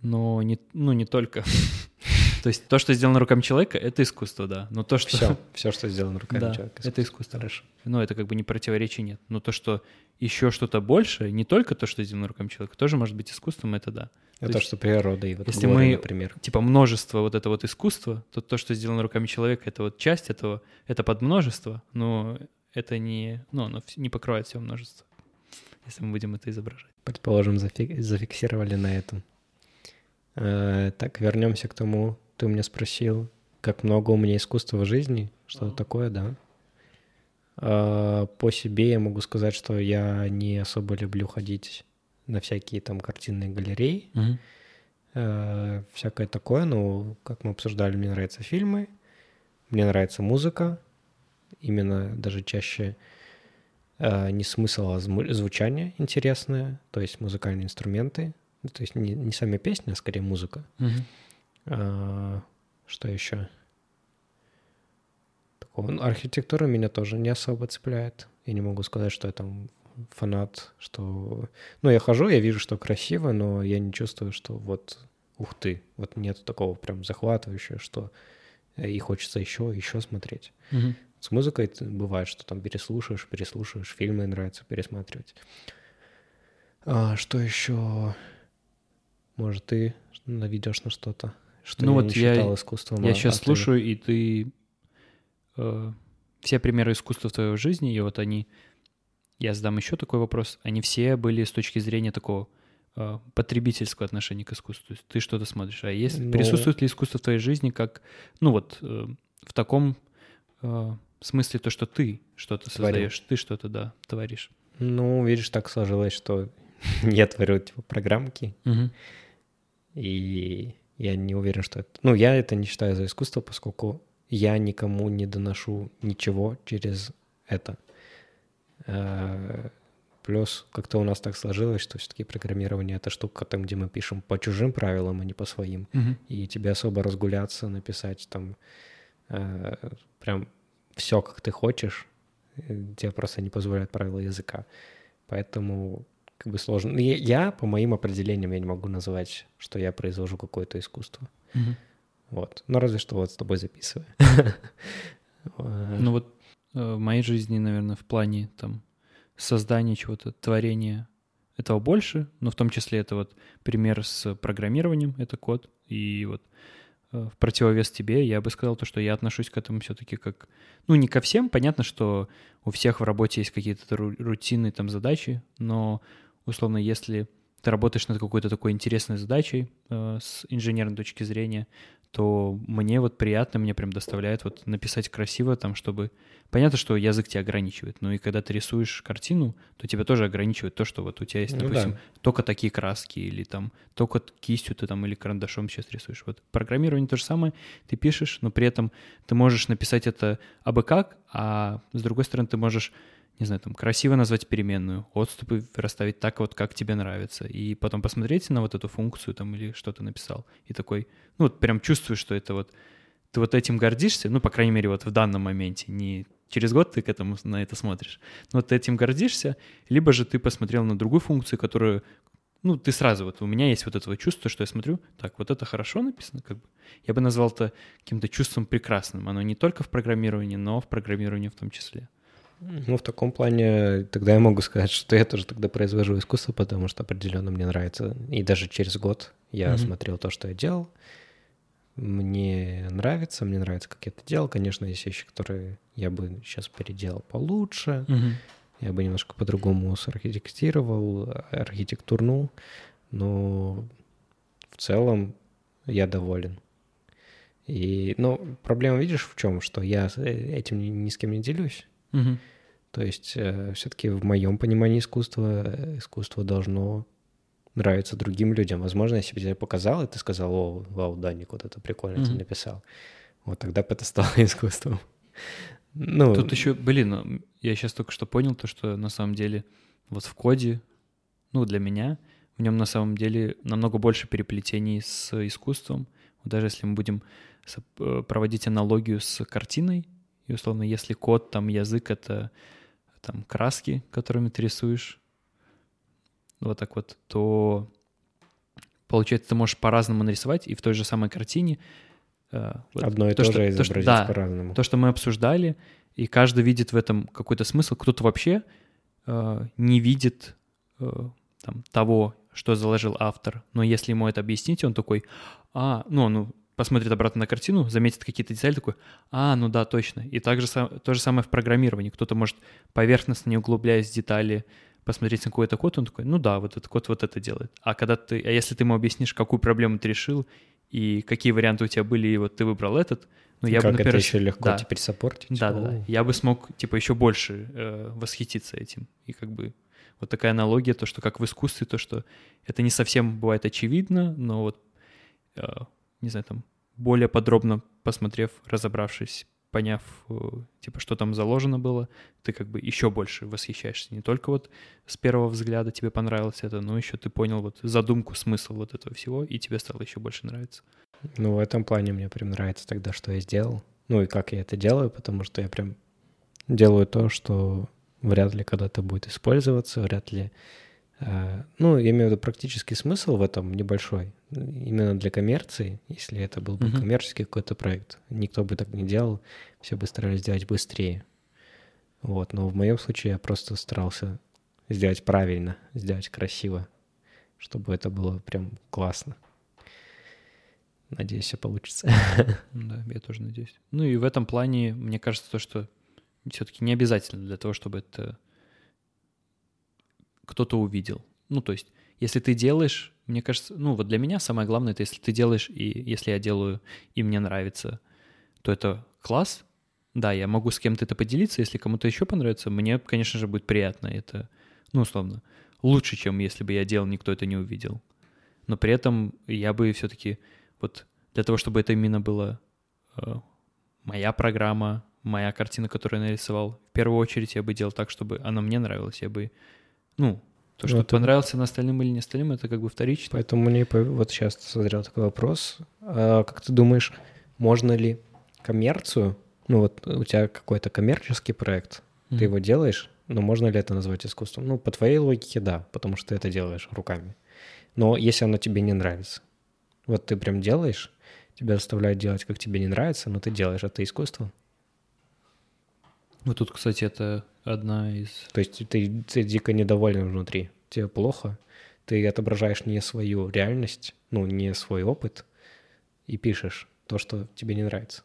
но не, ну, не только. То есть то, что сделано руками человека, это искусство, да. Но то, что... Все, все, что сделано руками Да, человека. это искусство. Хорошо. Ну, это как бы не противоречий нет. Но то, что еще что-то больше, не только то, что сделано руками человека, тоже может быть искусством, это да. Это То то, есть, что природа и вот если горе, мы- например. Типа множество вот это вот искусства, то то, что сделано руками человека, это вот часть этого, это подмножество, но это не, ну, оно не покрывает все множество, если мы будем это изображать. Предположим, зафи- зафиксировали на этом. Э, так, вернемся к тому, ты у меня спросил, как много у меня искусства в жизни, что-то такое, да. А, По себе я могу сказать, что я не особо люблю ходить на всякие там картинные галереи, э, всякое такое, но, как мы обсуждали, мне нравятся фильмы, мне нравится музыка, именно даже чаще э, не смысл, а звучание интересное, то есть музыкальные инструменты, ну, то есть не, не сами песни, а скорее музыка. А, Что еще? Такого. Ну, архитектура меня тоже не особо цепляет. Я не могу сказать, что я там фанат, что... Ну, я хожу, я вижу, что красиво, но я не чувствую, что вот, ух ты, вот нет такого прям захватывающего, что э, и хочется еще, еще смотреть. Мгм. С музыкой бывает, что там переслушаешь, переслушаешь, фильмы нравится пересматривать. А, что еще? Может, ты наведешь на что-то, что Ну я вот не я- считал искусством? Я сейчас а ты- слушаю, и ты... э, все примеры искусства в твоей жизни, и вот они... Я задам еще такой вопрос. Они все были с точки зрения такого э, потребительского отношения к искусству. То есть ты что-то смотришь. А есть, Ну. присутствует ли искусство в твоей жизни как... Ну вот э, в таком э, смысле то, что ты что-то создаешь, ты что-то, да, творишь. Ну, видишь, так сложилось, что я творю типа программки, и я не уверен, что это... Ну, я это не считаю за искусство, поскольку я никому не доношу ничего через это. Э, Плюс как-то у нас так сложилось, что все-таки программирование — это штука там, где мы пишем по чужим правилам, а не по своим. И тебе особо разгуляться, написать там э, прям все, как ты хочешь, э, тебе просто не позволяют правила языка. Поэтому как бы сложно. Ну, Я, я, по моим определениям, я не могу называть, что я произвожу какое-то искусство. Мгм. Вот. Ну, разве что вот с тобой записываю. Ну вот э, в моей жизни, наверное, в плане там создания чего-то, творения этого больше, но в том числе это вот пример с программированием, это код, и вот э, в противовес тебе я бы сказал то, что я отношусь к этому все-таки как, ну не ко всем, понятно, что у всех в работе есть какие-то ру- рутинные там задачи, но условно, если ты работаешь над какой-то такой интересной задачей э, с инженерной точки зрения, то мне вот приятно, мне прям доставляет вот написать красиво там, чтобы... Понятно, что язык тебя ограничивает, но и когда ты рисуешь картину, то тебя тоже ограничивает то, что вот у тебя есть, Ну допустим, да. только такие краски или там только кистью ты там или карандашом сейчас рисуешь. Вот программирование то же самое, ты пишешь, но при этом ты можешь написать это абы как, а с другой стороны ты можешь не знаю, там, красиво назвать переменную, отступы расставить так вот, как тебе нравится, и потом посмотреть на вот эту функцию там или что ты написал, и такой, ну, вот прям чувствуешь, что это вот, ты вот этим гордишься, ну, по крайней мере, вот в данном моменте, не через год ты к этому на это смотришь, но ты этим гордишься, либо же ты посмотрел на другую функцию, которую, ну, ты сразу, вот у меня есть вот это вот чувство, что я смотрю, так, вот это хорошо написано, как бы, я бы назвал это каким-то чувством прекрасным, оно не только в программировании, но в программировании в том числе. Ну, в таком плане тогда я могу сказать, что я тоже тогда произвожу искусство, потому что определенно мне нравится. И даже через год я Мгм. смотрел то, что я делал. Мне нравится, мне нравится, как я это делал. Конечно, есть вещи, которые я бы сейчас переделал получше. Я бы немножко по-другому сархитектировал, архитектурнул. Но в целом я доволен. И, ну, проблема, видишь, в чем? Что я э, этим ни, ни с кем не делюсь. Мгм. То есть все-таки в моем понимании искусства э, искусство должно нравиться другим людям. Возможно, если бы тебе показал, и ты сказал, о, вау, Даник, вот это прикольно ты Мгм. написал. Вот тогда бы это стало искусством. Ну, Тут еще, блин, я сейчас только что понял то, что на самом деле вот в коде, ну, для меня, в нем на самом деле намного больше переплетений с искусством. Вот даже если мы будем э, проводить аналогию с картиной, и условно, если код, там, язык — это там краски, которыми ты рисуешь, вот так вот, то получается, ты можешь по-разному нарисовать, и в той же самой картине э, вот одно и то, то, что- же то, что- изобразить да, по-разному. то, что мы обсуждали, и каждый видит в этом какой-то смысл. Кто-то вообще э, не видит э, там, того, что заложил автор. Но если ему это объяснить, он такой, а, ну, он посмотрит обратно на картину, заметит какие-то детали, такой, а, ну да, точно. И также то же самое в программировании. Кто-то может поверхностно, не углубляясь в детали, посмотреть на какой-то код, он такой, ну да, вот этот код вот это делает. А когда ты, а если ты ему объяснишь, какую проблему ты решил, и какие варианты у тебя были, и вот ты выбрал этот, ну, я как бы, например, это еще легко да. теперь саппортить. Да, да, да. Я бы смог, типа, еще больше э, восхититься этим. И как бы вот такая аналогия, то, что как в искусстве, то, что это не совсем бывает очевидно, но вот, э, не знаю, там, более подробно посмотрев, разобравшись, поняв, э, типа, что там заложено было, ты как бы еще больше восхищаешься. Не только вот с первого взгляда тебе понравилось это, но еще ты понял вот задумку, смысл вот этого всего, и тебе стало еще больше нравиться. Ну, в этом плане мне прям нравится тогда, что я сделал. Ну и как я это делаю, потому что я прям делаю то, что вряд ли когда-то будет использоваться, вряд ли... э, ну, я имею в виду практический смысл в этом небольшой. Именно для коммерции, если это был бы Мгм. коммерческий какой-то проект. Никто бы так не делал, все бы старались сделать быстрее. Вот, но в моем случае я просто старался сделать правильно, сделать красиво, чтобы это было прям классно. Надеюсь, все получится. Да, я тоже надеюсь. Ну и в этом плане, мне кажется, то, что все-таки не обязательно для того, чтобы это кто-то увидел. Ну, то есть, если ты делаешь, мне кажется, ну, вот для меня самое главное, это если ты делаешь, и если я делаю, и мне нравится, то это класс. Да, я могу с кем-то это поделиться, если кому-то еще понравится, мне, конечно же, будет приятно. Это, ну, условно, лучше, чем если бы я делал, никто это не увидел. Но при этом я бы все-таки вот для того, чтобы это именно было э, моя программа, моя картина, которую я нарисовал, в первую очередь я бы делал так, чтобы она мне нравилась. Я бы, ну, то, что это- понравился на остальным или не остальным, это как бы вторично. Поэтому мне вот сейчас созрел такой вопрос. А как ты думаешь, можно ли коммерцию, ну вот у тебя какой-то коммерческий проект, ты Мгм. его делаешь, но можно ли это назвать искусством? Ну, по твоей логике, да, потому что ты это делаешь руками. Но если оно тебе не нравится, вот ты прям делаешь, тебя заставляют делать, как тебе не нравится, но ты делаешь, это искусство. Вот тут, кстати, это одна из... То есть ты, ты дико недоволен внутри, тебе плохо, ты отображаешь не свою реальность, ну, не свой опыт, и пишешь то, что тебе не нравится.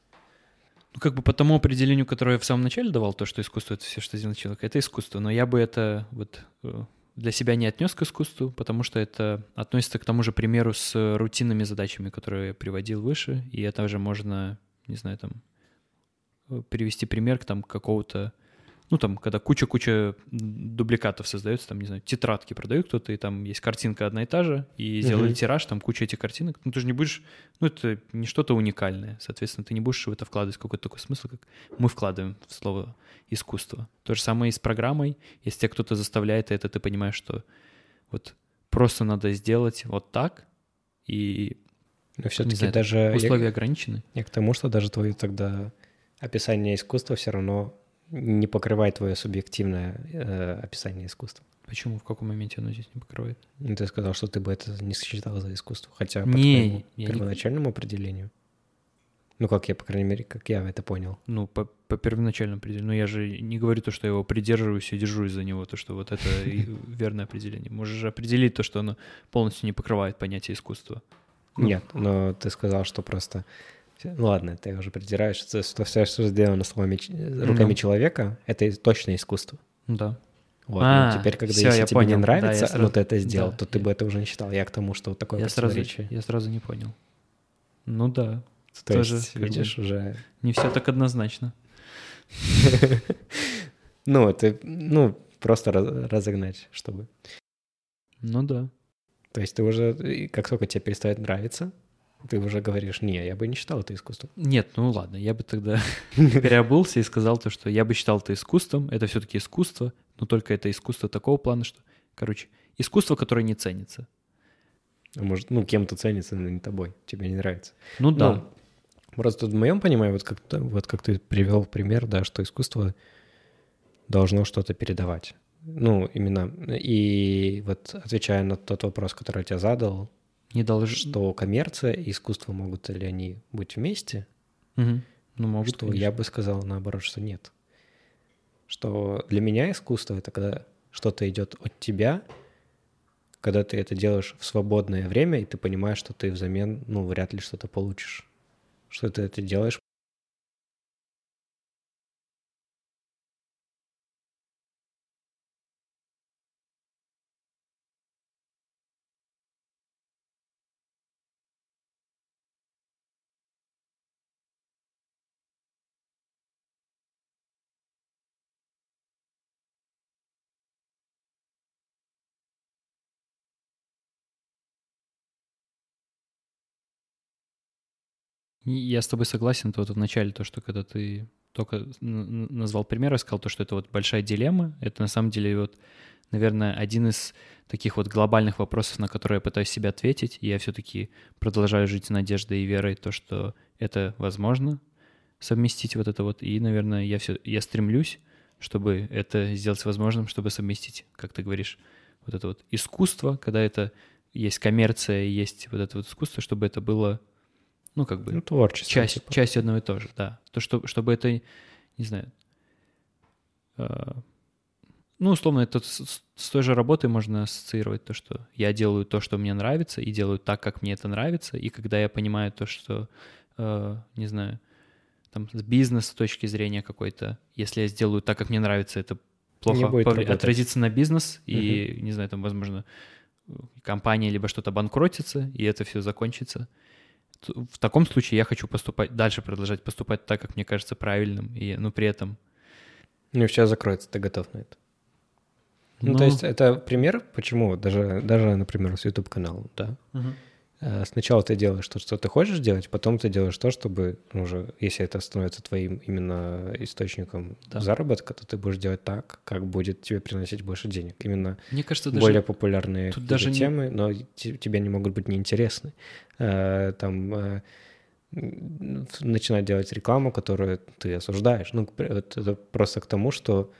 Ну, как бы по тому определению, которое я в самом начале давал, то, что искусство — это все, что сделал человек, это искусство. Но я бы это вот э, для себя не отнес к искусству, потому что это относится к тому же примеру с рутинными задачами, которые я приводил выше, и это же можно, не знаю, там, привести пример к там какого-то ну, там, когда куча-куча дубликатов создается, там, не знаю, тетрадки продают кто-то, и там есть картинка одна и та же, и сделали uh-huh. тираж, там куча этих картинок, ну, ты же не будешь, ну, это не что-то уникальное, соответственно, ты не будешь в это вкладывать какой-то такой смысл, как мы вкладываем в слово искусство. То же самое и с программой, если тебя кто-то заставляет это, ты понимаешь, что вот просто надо сделать вот так, и но все-таки даже условия я, ограничены. Я к тому, что даже твое тогда описание искусства все равно не покрывает твое субъективное э, описание искусства. Почему? В каком моменте оно здесь не покрывает? Ну, ты сказал, что ты бы это не считал за искусство. Хотя по не, твоему первоначальному не... определению. Ну, как я, по крайней мере, как я это понял. Ну, по, по первоначальному определению. Но я же не говорю то, что я его придерживаюсь и держусь за него, то, что вот это верное определение. Можешь определить то, что оно полностью не покрывает понятие искусства. Ну. Нет, но ты сказал, что просто ну ладно, ты уже придираешь, что все, что сделано словами, руками ну. человека, это точно искусство. Да. Вот, а, ну, теперь, когда все, если тебе понял. не нравится, да, сразу... ты это сделал, да, то ты я... бы это уже не считал. Я к тому, что вот такое я сразу, я сразу не понял. Ну да. То тоже, есть, видишь, уже... Не все так однозначно. Ну, это, ну, просто разогнать, чтобы... Ну да. То есть ты уже, как только тебе перестает нравиться, ты уже говоришь, не, я бы не считал это искусством. Нет, ну ладно, я бы тогда переобулся и сказал то, что я бы считал это искусством, это все-таки искусство, но только это искусство такого плана, что, короче, искусство, которое не ценится. А может, ну, кем-то ценится, но не тобой, тебе не нравится. Ну да. Ну, просто в моем понимании, вот как, вот как ты привел пример, да, что искусство должно что-то передавать. Ну, именно, и вот отвечая на тот вопрос, который я тебе задал, не должны. Что коммерция и искусство могут ли они быть вместе? Угу. Ну, могут, что конечно. я бы сказал наоборот, что нет. Что для меня искусство — это когда что-то идет от тебя, когда ты это делаешь в свободное время, и ты понимаешь, что ты взамен, ну, вряд ли что-то получишь. Что ты это делаешь Я с тобой согласен, то вот в начале то, что когда ты только назвал пример и сказал то, что это вот большая дилемма, это на самом деле вот, наверное, один из таких вот глобальных вопросов, на которые я пытаюсь себе ответить, и я все-таки продолжаю жить надеждой и верой, то, что это возможно совместить вот это вот, и, наверное, я все, я стремлюсь, чтобы это сделать возможным, чтобы совместить, как ты говоришь, вот это вот искусство, когда это есть коммерция, есть вот это вот искусство, чтобы это было ну, как бы... Ну, творчество. Часть, типа. часть одного и того же, да. То, что, чтобы это, не знаю... Э, ну, условно, это с, с той же работой можно ассоциировать то, что я делаю то, что мне нравится, и делаю так, как мне это нравится, и когда я понимаю то, что, э, не знаю, там, с бизнес с точки зрения какой-то, если я сделаю так, как мне нравится, это плохо повли- отразится на бизнес, угу. и, не знаю, там, возможно, компания либо что-то банкротится, и это все закончится в таком случае я хочу поступать, дальше продолжать поступать так, как мне кажется правильным, и, ну, при этом... Ну, все закроется, ты готов на это. Ну, ну то есть это пример, почему, даже, даже например, с YouTube-каналом, да? Угу. Э, сначала ты делаешь то, что ты хочешь делать, потом ты делаешь то, чтобы ну, уже, если это становится твоим именно источником да. заработка, то ты будешь делать так, как будет тебе приносить больше денег. Именно Мне кажется, более даже популярные тут даже темы, не... но тебе не могут быть неинтересны. Э, там э, начинать делать рекламу, которую ты осуждаешь. Ну, это просто к тому, что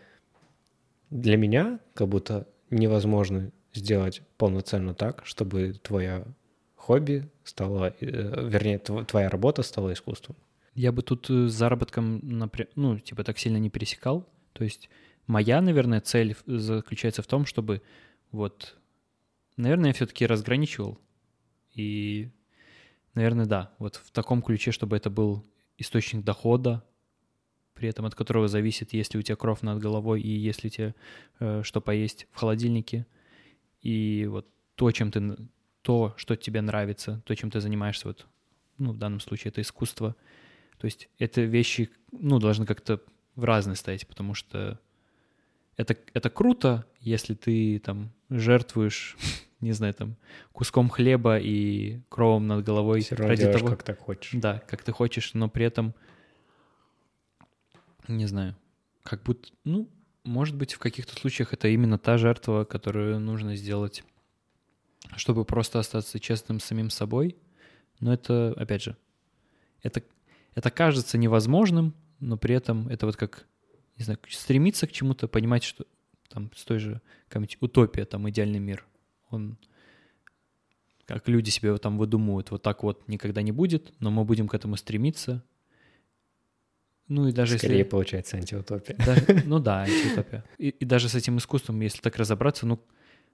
для меня как будто невозможно сделать полноценно так, чтобы твоя хобби стало, э, вернее, твоя работа стала искусством. Я бы тут э, с заработком, ну, типа так сильно не пересекал. То есть моя, наверное, цель заключается в том, чтобы вот, наверное, я все-таки разграничивал. И, наверное, да, вот в таком ключе, чтобы это был источник дохода, при этом от которого зависит, есть ли у тебя кровь над головой и есть ли тебе э, что поесть в холодильнике – и вот то, чем ты, то, что тебе нравится, то, чем ты занимаешься, вот, ну, в данном случае это искусство. То есть это вещи, ну, должны как-то в разные стоять, потому что это, это круто, если ты там жертвуешь, не знаю, там, куском хлеба и кровом над головой Все ради того, как так хочешь. да, как ты хочешь, но при этом, не знаю, как будто, ну, может быть, в каких-то случаях это именно та жертва, которую нужно сделать, чтобы просто остаться честным с самим собой. Но это, опять же, это, это кажется невозможным, но при этом это вот как, не знаю, стремиться к чему-то, понимать, что там с той же какая-нибудь утопия, там идеальный мир, он как люди себе вот там выдумывают, вот так вот никогда не будет, но мы будем к этому стремиться. Ну и даже Скорее если... получается антиутопия. Да, ну да, антиутопия. И, и даже с этим искусством, если так разобраться, ну,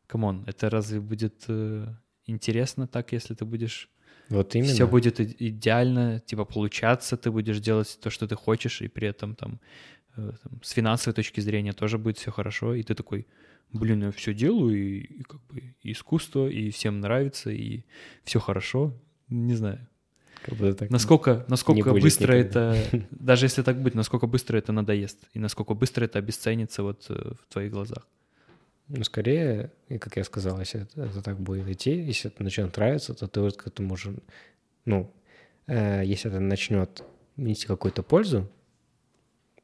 come on, это разве будет э, интересно так, если ты будешь... Вот именно. Все будет идеально, типа, получаться, ты будешь делать то, что ты хочешь, и при этом там, э, там, с финансовой точки зрения тоже будет все хорошо, и ты такой, блин, я все делаю, и, и как бы и искусство, и всем нравится, и все хорошо. Не знаю. Как будто так Насколько, насколько быстро никогда. это, даже если так будет, насколько быстро это надоест, и насколько быстро это обесценится вот э, в твоих глазах. Ну, скорее, и как я сказал, если это, это так будет идти, если это начнет нравиться, то ты вот к этому уже, ну, э, если это начнет нести какую-то пользу,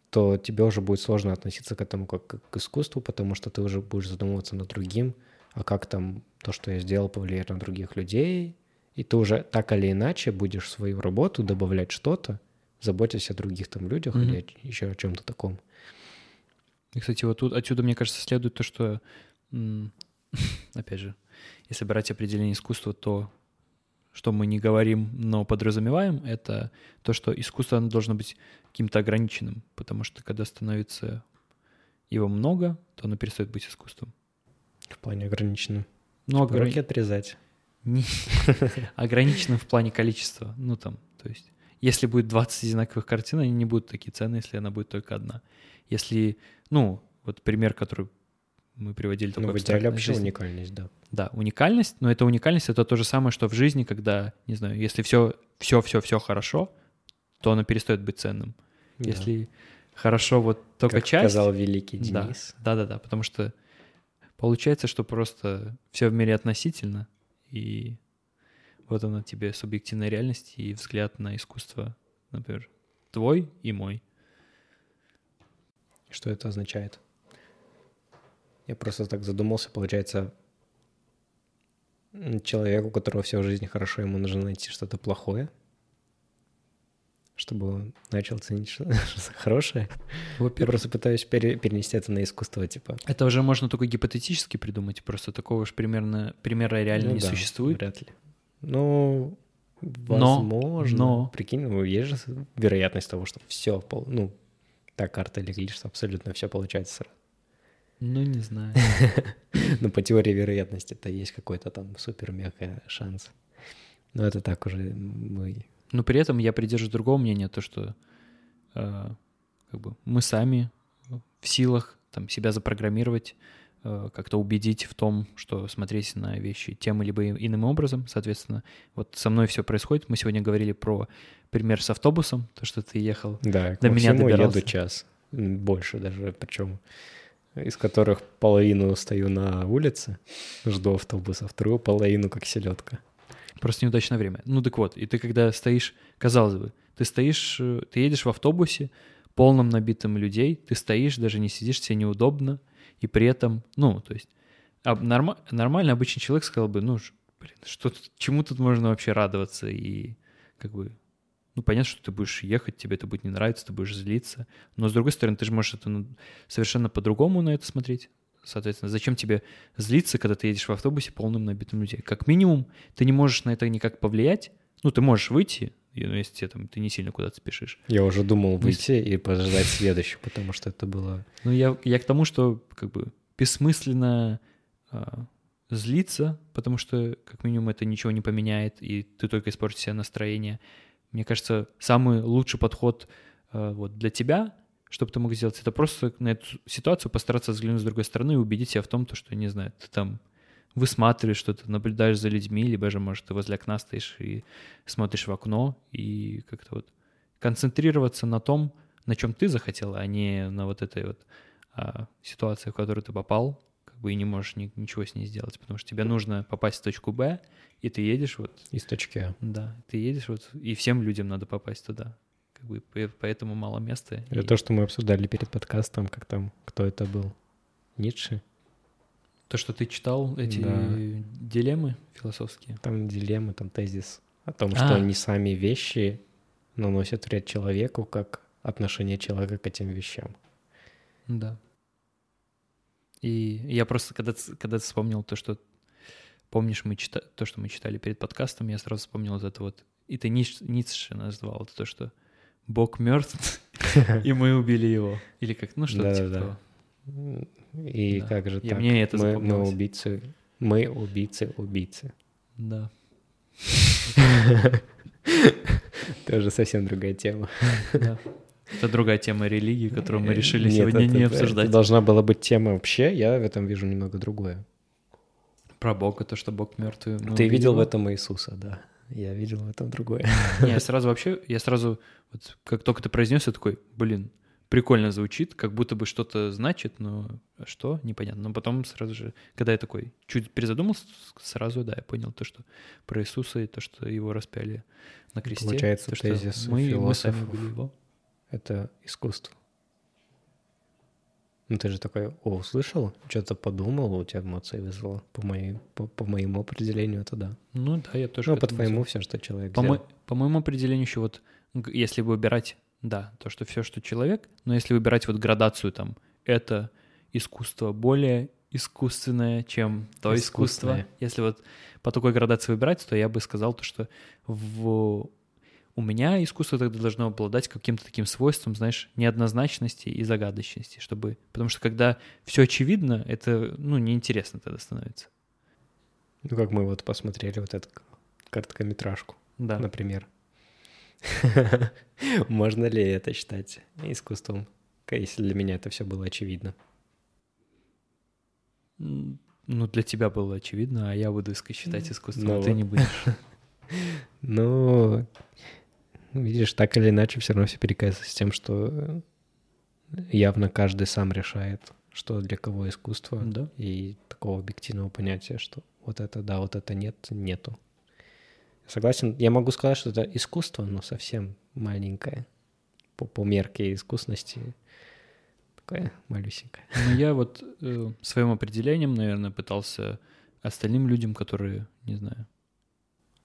то тебе уже будет сложно относиться к этому как к искусству, потому что ты уже будешь задумываться над другим, а как там то, что я сделал, повлияет на других людей, и ты уже так или иначе будешь в свою работу добавлять что-то, заботясь о других там людях Мгм. или еще о чем-то таком. И, кстати, вот тут отсюда, мне кажется, следует то, что, опять же, если брать определение искусства, то что мы не говорим, но подразумеваем, это то, что искусство оно должно быть каким-то ограниченным, потому что когда становится его много, то оно перестает быть искусством. В плане ограниченным. Ну, Типа ограни- руки отрезать. Не- ограниченным в плане количества. Ну, там, то есть, если будет 20 одинаковых картин, они не будут такие ценные, если она будет только одна. Если, ну, вот пример, который мы приводили, такой Ну, в идеале вообще жизни. уникальность, да. Да, уникальность, но эта уникальность это то же самое, что в жизни, когда, не знаю, если все, все, все, все хорошо, то оно перестает быть ценным. Да. Если хорошо вот только как часть, сказал великий да, Денис. да, да, да, потому что получается, что просто все в мире относительно, и вот она тебе субъективная реальность и взгляд на искусство, например, твой и мой. Что это означает? Я просто так задумался, получается, человек, у которого все в жизни хорошо, ему нужно найти что-то плохое, чтобы он начал ценить что- что-то хорошее. Я просто пытаюсь пере- перенести это на искусство, типа. это уже можно только гипотетически придумать, просто такого же примерно примера реально Ну не да, существует. Вряд ли. Ну, Но- возможно. но- Прикинь, ну, есть же вероятность того, что все, ну, так карта легли, что абсолютно все получается сразу. Ну, не знаю. Ну, по теории вероятности это есть какой-то там супер-мега шанс. Но это так уже мы... Но при этом я придерживаюсь другого мнения, то, что э, как бы мы сами в силах там, себя запрограммировать, как-то убедить в том, что смотреть на вещи тем либо иным образом. Соответственно, вот со мной все происходит. Мы сегодня говорили про пример с автобусом, то, что ты ехал. Да, До меня добирался. еду час. Больше даже, причем из которых половину стою на улице, жду автобуса, вторую половину как селедка. Просто неудачное время. Ну так вот, и ты когда стоишь, казалось бы, ты стоишь, э, ты едешь в автобусе, полном набитым людей, ты стоишь, даже не сидишь, тебе неудобно, и при этом, ну, то есть, а норма- нормальный обычный человек сказал бы, ну, блин, что чему тут можно вообще радоваться, и как бы, ну, понятно, что ты будешь ехать, тебе это будет не нравиться, ты будешь злиться, но с другой стороны, ты же можешь это ну, совершенно по-другому на это смотреть. Соответственно, зачем тебе злиться, когда ты едешь в автобусе полным набитым людей? Как минимум, ты не можешь на это никак повлиять. Ну, ты можешь выйти, ну, если тебе, там, ты не сильно куда-то спешишь. Я уже думал Ну, выйти и подождать следующую, потому что это было... Но я, я к тому, что как бы бессмысленно а, злиться, потому что как минимум это ничего не поменяет, и ты только испортишь себе настроение. Мне кажется, самый лучший подход а, вот для тебя, чтобы ты мог сделать, это просто на эту ситуацию постараться взглянуть с другой стороны и убедить себя в том, то, что, не знаю, ты там высматриваешь что-то, наблюдаешь за людьми, либо же, может, ты возле окна стоишь и смотришь в окно, и как-то вот концентрироваться на том, на чем ты захотел, а не на вот этой вот а, ситуации, в которую ты попал, как бы и не можешь ни, ничего с ней сделать, потому что тебе нужно попасть в точку Б, и ты едешь вот... Из точки А. Да, ты едешь вот, и всем людям надо попасть туда. Как бы поэтому мало места. Это и... то, что мы обсуждали перед подкастом, как там, кто это был? Ницше? То, что ты читал, эти Да. дилеммы философские. Там дилеммы, там тезис о том, что А. не сами вещи наносят вред человеку, как отношение человека к этим вещам. Да. И я просто, когда, когда вспомнил то, что помнишь, мы чита... то, что мы читали перед подкастом, я сразу вспомнил вот это вот. И ты Ницше, Ницше назвал это то, что Бог мертв, и мы убили его. Или как, ну что-то типа того. И Да. как же И так? мне это мы, мы убийцы, мы убийцы, убийцы. Да. Тоже совсем другая тема. да. Это другая тема религии, которую мы решили Нет, сегодня это- не это обсуждать. должна была быть тема вообще, я в этом вижу немного другое. Про Бога, то, что Бог мертвый. мы Ты убили видел в этом Иисуса, да. Я видел в этом другое. Не, я сразу вообще, я сразу, вот как только ты произнес, я такой, блин, прикольно звучит, как будто бы что-то значит, но что, непонятно. Но потом сразу же, когда я такой чуть перезадумался, сразу, да, я понял то, что про Иисуса и то, что его распяли на кресте. Получается, то, что тезис мы, мы сами философов. убили его. Это искусство. Ну ты же такой, о, услышал, что-то подумал, у тебя эмоции вызвало. По, моей, по, по моему определению это да. Ну да, я тоже Ну, по твоему все, что человек По, мо- по моему определению еще вот, если выбирать, да, то, что все, что человек, но если выбирать вот градацию там, это искусство более искусственное, чем то искусство. Если вот по такой градации выбирать, то я бы сказал то, что в... у меня искусство тогда должно обладать каким-то таким свойством, знаешь, неоднозначности и загадочности, чтобы... Потому что когда все очевидно, это, ну, неинтересно тогда становится. Ну, как мы вот посмотрели вот эту короткометражку, Да. например. Можно ли это считать искусством, если для меня это все было очевидно? Ну, для тебя было очевидно, а я буду считать искусством, Ну а ты вот. не будешь. Ну, видишь, так или иначе, все равно все перекается с тем, что явно каждый сам решает, что для кого искусство, Да. и такого объективного понятия, что вот это да, вот это нет, нету. Согласен, я могу сказать, что это искусство, но совсем маленькое. По, по мерке искусности такое малюсенькое. Но я вот э, своим определением, наверное, пытался остальным людям, которые, не знаю,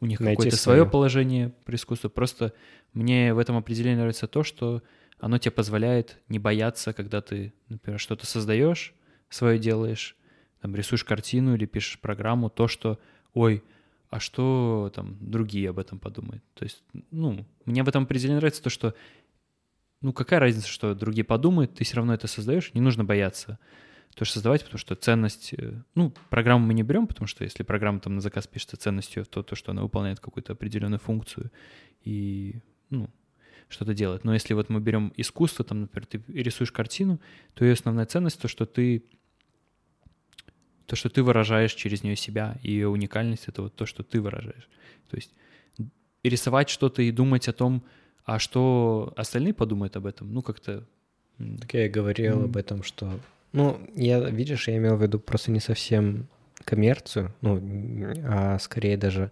у них какое-то свое положение про искусство. Просто мне в этом определении нравится то, что оно тебе позволяет не бояться, когда ты, например, что-то создаешь, свое делаешь, там, рисуешь картину или пишешь программу, то, что, ой, а что там другие об этом подумают? То есть, ну, мне в этом определении нравится то, что, ну, какая разница, что другие подумают, ты все равно это создаешь, не нужно бояться тоже создавать, потому что ценность, э, ну, программу мы не берем, потому что если программа там на заказ пишется ценностью, то то, что она выполняет какую-то определенную функцию и, ну, что-то делает. Но если вот мы берем искусство, там, например, ты рисуешь картину, то ее основная ценность то, что ты то, что ты выражаешь через нее себя, и ее уникальность — это вот то, что ты выражаешь. То есть рисовать что-то и думать о том, а что остальные подумают об этом, ну, как-то... Так я и говорил М. об этом, что... Ну, я, видишь, я имел в виду просто не совсем коммерцию, ну, а скорее даже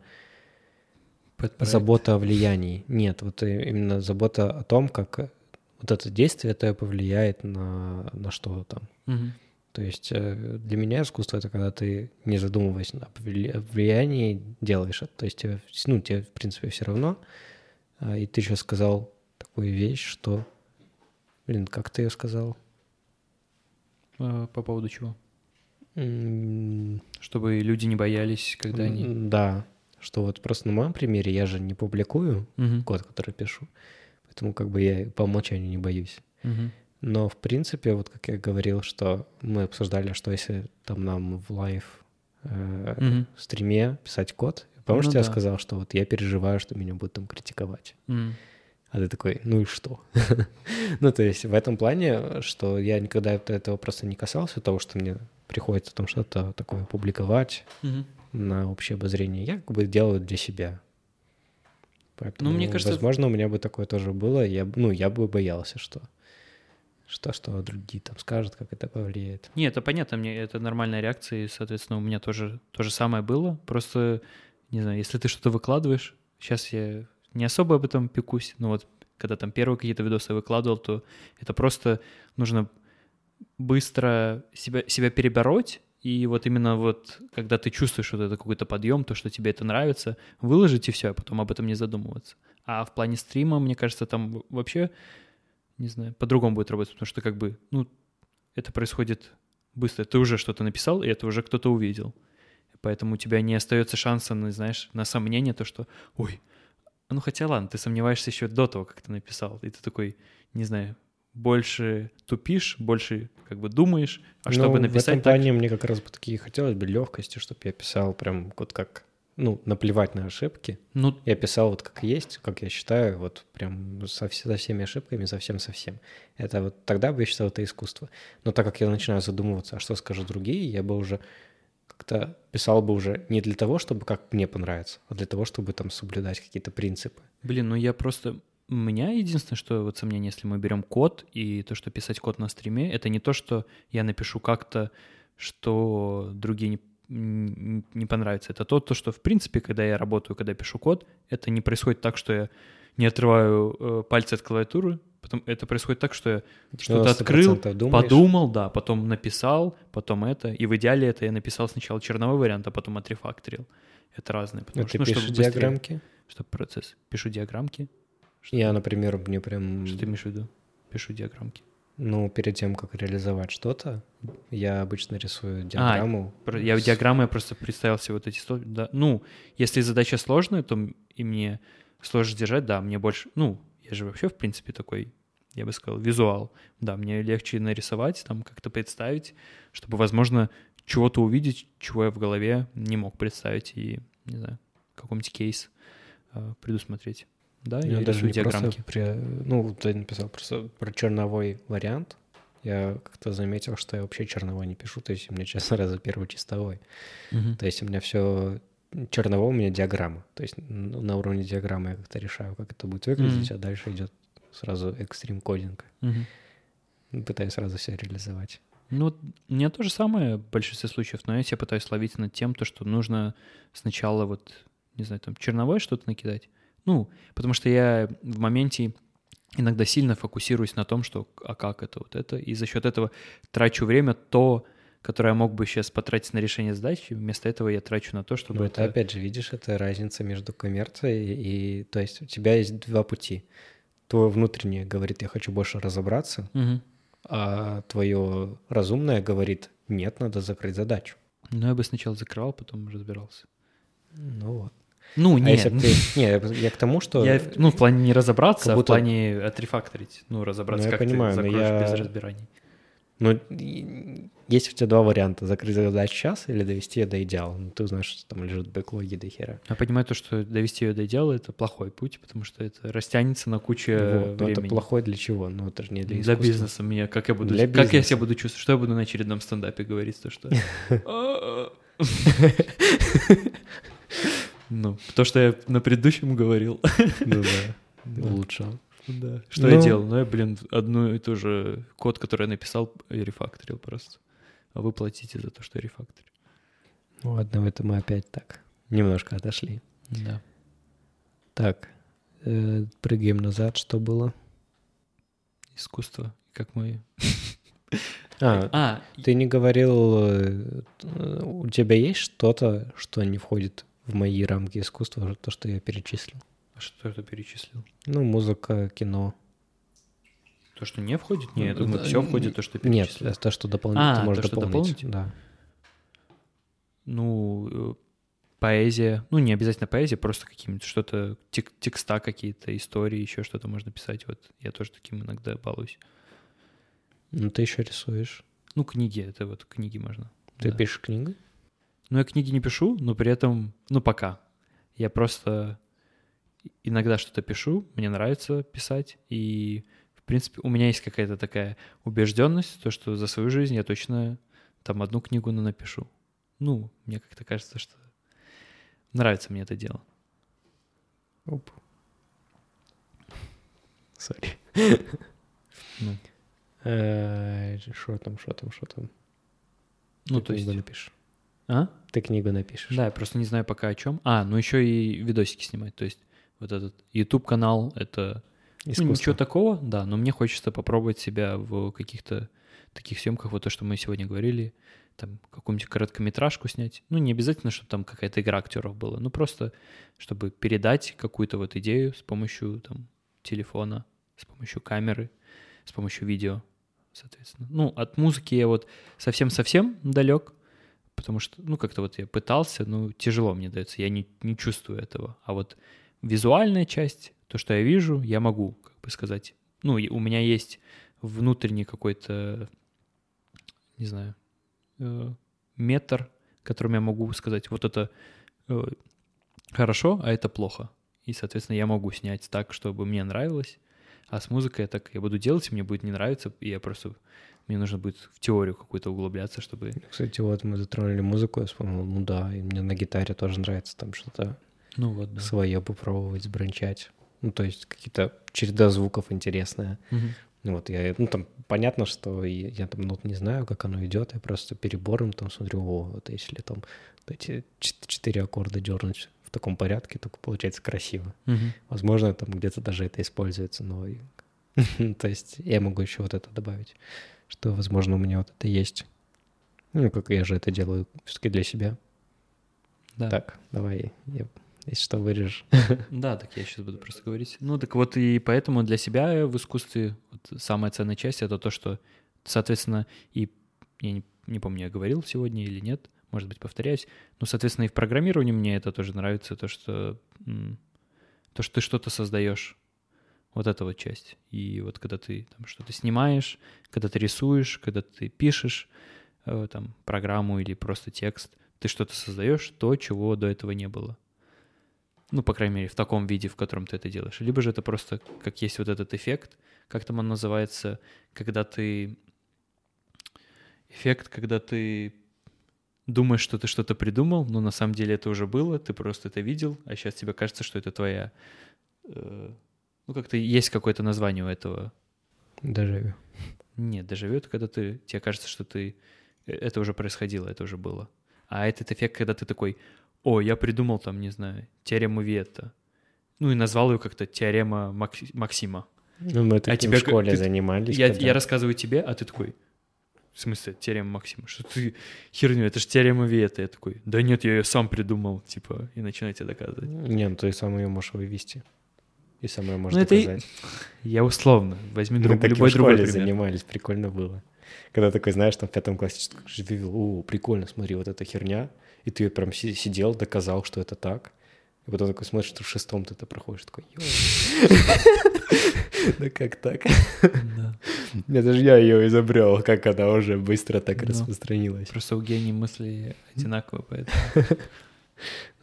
подправить. забота о влиянии. Нет, вот именно забота о том, как вот это действие это повлияет на, на что там. Мгм. То есть э, для меня искусство это когда ты, не задумываясь о влиянии, делаешь это. То есть тебе, ну, тебе в принципе все равно. А, И ты сейчас сказал такую вещь, что... Блин, как ты ее сказал? А, По поводу чего? Чтобы люди не боялись, когда они... Да, что вот просто на моем примере я же не публикую Мгм. код, который пишу, поэтому как бы я по умолчанию не боюсь. Мгм. Но в принципе, вот как я говорил, что мы обсуждали, что если там нам в live э, Мгм. стриме писать код, помнишь, Ну я да. сказал, что вот я переживаю, что меня будут там критиковать. М. А ты такой, ну и что? ну, то есть в этом плане, что я никогда этого просто не касался, того, что мне приходится там что-то такое публиковать на общее обозрение, я как бы делаю для себя. Поэтому, Ну, мне кажется- возможно, у меня бы такое тоже было. Я, ну, я бы боялся, что что, что другие там скажут, как это повлияет. Не, это понятно, мне это нормальная реакция, и, соответственно, у меня тоже то же самое было. Просто, не знаю, если ты что-то выкладываешь, сейчас я не особо об этом пекусь, но вот когда там первые какие-то видосы выкладывал, то это просто нужно быстро себя, себя перебороть, и вот именно вот, когда ты чувствуешь вот это какой-то подъем, то, что тебе это нравится, выложить и все, а потом об этом не задумываться. А в плане стрима, мне кажется, там вообще, не знаю, по-другому будет работать, потому что как бы, ну, это происходит быстро. Ты уже что-то написал, и это уже кто-то увидел. Поэтому у тебя не остается шанса, на, знаешь, на сомнение, то, что, ой, ну хотя ладно, ты сомневаешься еще до того, как ты написал, и ты такой, не знаю, больше тупишь, больше как бы думаешь, а Ну, чтобы в написать этом так, плане мне как раз бы такие хотелось бы легкости, чтобы я писал прям вот как, ну, наплевать на ошибки. ну, Я писал вот как есть, как я считаю, вот прям со, со всеми ошибками, совсем-совсем. Это вот тогда бы я считал это искусство. Но так как я начинаю задумываться, а что скажут другие, я бы уже как-то писал бы уже не для того, чтобы как мне понравится, а для того, чтобы там соблюдать какие-то принципы. Блин, ну я просто... У меня единственное, что вот сомнение, если мы берем код, и то, что писать код на стриме, это не то, что я напишу как-то, что другие не, не понравится. Это то, то, что, в принципе, когда я работаю, когда пишу код, это не происходит так, что я не отрываю э, пальцы от клавиатуры, потом это происходит так, что я что-то 90% открыл, думаешь. подумал, да, потом написал, потом это, и в идеале это я написал сначала черновой вариант, а потом отрефакторил. Это разные, потому Ну, что, ты ну, чтобы пишешь быстрее, диаграммки? чтобы процесс. Пишу диаграммки. Что, Я, например, мне прям... что ты имеешь в виду? Пишу диаграммки. Ну, перед тем, как реализовать что-то, я обычно рисую диаграмму. Про- Я с- диаграммы я просто представил себе вот эти да. Ну, если задача сложная, то и мне сложно держать, да, мне больше, ну, я же вообще, в принципе, такой, я бы сказал, визуал. Да, мне легче нарисовать, там как-то представить, чтобы, возможно, чего-то увидеть, чего я в голове не мог представить, и, не знаю, какой-нибудь кейс э, предусмотреть. Да, Я я даже не диаграммки. просто при- ну, ты написал просто про черновой вариант. Я как-то заметил, что я вообще черновой не пишу, то есть у меня, честно, раза первый чистовой. Мгм. То есть у меня все черновой, у меня диаграмма. То есть на уровне диаграммы я как-то решаю, как это будет выглядеть, Мгм. а дальше идет сразу экстрим кодинг. Мгм. Пытаюсь сразу все реализовать. Ну, вот у меня то же самое в большинстве случаев, но я себя пытаюсь ловить над тем, то, что нужно сначала вот, не знаю, там, черновое что-то накидать. Ну, потому что я в моменте иногда сильно фокусируюсь на том, что а как это, вот это, и за счет этого трачу время то, которое я мог бы сейчас потратить на решение задачи, вместо этого я трачу на то, чтобы Но это... это, опять же, видишь, это разница между коммерцией и... То есть у тебя есть два пути. Твое внутреннее говорит, я хочу больше разобраться, Мгм. а твое разумное говорит, нет, надо закрыть задачу. Ну, я бы сначала закрывал, потом разбирался. Ну вот. Ну, А нет, если ты... Не, я- я к тому, что... я, ну, в плане не разобраться, а в будто- плане отрефакторить. Ну, разобраться, Ну, я как понимаю, ты но закроешь я- без разбираний. Ну, есть у тебя два варианта. Закрыть задачу сейчас или довести ее до идеала. Ну, ты знаешь, что там лежит бэклоги до хера. Я понимаю то, что довести ее до идеала — это плохой путь, потому что это растянется на кучу Вот, но это времени. плохой для чего? Ну, это же не для Для искусства. бизнеса мне, как я буду, Для как я бизнеса. себя буду чувствовать, что я буду на очередном стендапе говорить, то что... Ну, то, что я на предыдущем говорил. Ну да, улучшал. Да. Что я Ну. делал? Ну, я, блин, одну и ту же код, который я написал, я рефакторил просто. А вы платите за то, что я рефакторил. Ну ладно, в этом мы опять так немножко отошли. Да. Так, э, прыгаем назад, что было? Искусство. Как мы... А, А, ты не говорил, э, у тебя есть что-то, что не входит в мои рамки искусства, то, что я перечислил? а что это перечислил? Ну, музыка, кино. То, что не входит? Нет, я Ну, думаю, да, все входит, то, что Нет, перечислил. это то, что дополнительно А, ты можешь то, что дополнить. дополнить? Да. Ну, э, поэзия. Ну, не обязательно поэзия, просто какие-нибудь что-то, тек- текста какие-то, истории, еще что-то можно писать. Вот я тоже таким иногда балуюсь. Ну, ты еще рисуешь. Ну, книги, это вот книги можно. Ты Да. пишешь книгу? Ну, я книги не пишу, но при этом, ну, пока. Я просто иногда что-то пишу, мне нравится писать, и, в принципе, у меня есть какая-то такая убежденность, то, что за свою жизнь я точно там одну книгу ну, напишу. Ну, мне как-то кажется, что нравится мне это дело. Оп. Сори. Ну. Э, Что там, что там, что там? Ну, то есть... напишешь. А? Ты книгу напишешь. Да, я просто не знаю пока о чем. А, ну еще и видосики снимать. То есть вот этот YouTube канал это ну, Искусство. ничего такого, да, но мне хочется попробовать себя в каких-то таких съемках, вот то, что мы сегодня говорили, там какую-нибудь короткометражку снять. Ну, не обязательно, чтобы там какая-то игра актеров была, ну просто чтобы передать какую-то вот идею с помощью там телефона, с помощью камеры, с помощью видео, соответственно. Ну, от музыки я вот совсем-совсем далек, потому что, ну, как-то вот я пытался, ну, тяжело мне дается, я не, не чувствую этого. А вот визуальная часть, то, что я вижу, я могу, как бы сказать. Ну, у меня есть внутренний какой-то, не знаю, э, метр, которым я могу сказать, вот это э, хорошо, а это плохо. И, соответственно, я могу снять так, чтобы мне нравилось. А с музыкой я так я буду делать, и мне будет не нравиться, и я просто... Мне нужно будет в теорию какую-то углубляться, чтобы... Кстати, вот мы затронули музыку, я вспомнил, ну да, и мне на гитаре тоже нравится там что-то Ну вот, да. свое попробовать, сбранчать. Ну, то есть какие-то череда звуков интересная. Ну, вот я, ну, там понятно, что и- я там нот не знаю, как оно идет, я просто перебором там смотрю, о, вот если там вот эти чет- четыре аккорда дернуть в таком порядке, только получается красиво. Мгм. Возможно, там где-то даже это используется, но... То есть я могу еще вот это добавить, что, возможно, у меня вот это есть. Ну, как я же это делаю все-таки для себя. Да. Так, давай, я- если что, вырежешь. Да, так я сейчас буду просто говорить. Ну, так вот и поэтому для себя в искусстве вот самая ценная часть — это то, что, соответственно, и я не, не помню, я говорил сегодня или нет, может быть, повторяюсь, но, соответственно, и в программировании мне это тоже нравится, то, что, то, что ты что-то создаешь, вот эта вот часть. И вот когда ты там что-то снимаешь, когда ты рисуешь, когда ты пишешь э, там программу или просто текст, ты что-то создаешь, то, чего до этого не было. Ну, по крайней мере, в таком виде, в котором ты это делаешь. Либо же это просто, как есть вот этот эффект, как там он называется, когда ты... Эффект, когда ты думаешь, что ты что-то придумал, но на самом деле это уже было, ты просто это видел, а сейчас тебе кажется, что это твоя... э, Ну, как-то есть какое-то название у этого. Дежавю. Нет, дежавю — это когда ты... Тебе кажется, что ты... э, Это уже происходило, это уже было. А этот эффект, когда ты такой, о, я придумал там, не знаю, теорему Виетта. Ну и назвал ее как-то теорема Макс- Максима. Ну, мы таким тебя в школе ты- занимались. Я, когда- я рассказываю тебе, а ты такой, в смысле, теорема Максима? Что ты херню, это же теорема Виетта. Я такой, да нет, я ее сам придумал, типа, и начинаю тебе доказывать. Не, ну ты сам ее можешь вывести. И сам ее можешь Ну, и- доказать. Я условно, возьми Мы друг, таким любой другой пример. занимались, прикольно было. Когда такой, знаешь, там в пятом классе вывел, о, прикольно, смотри, вот эта херня, и ты прям си- сидел, доказал, что это так. И потом такой смотришь, что в шестом ты это проходишь, такой. Да как так? Это же я ее изобрел, как она уже быстро так распространилась. Просто у гений мысли одинаковые, поэтому...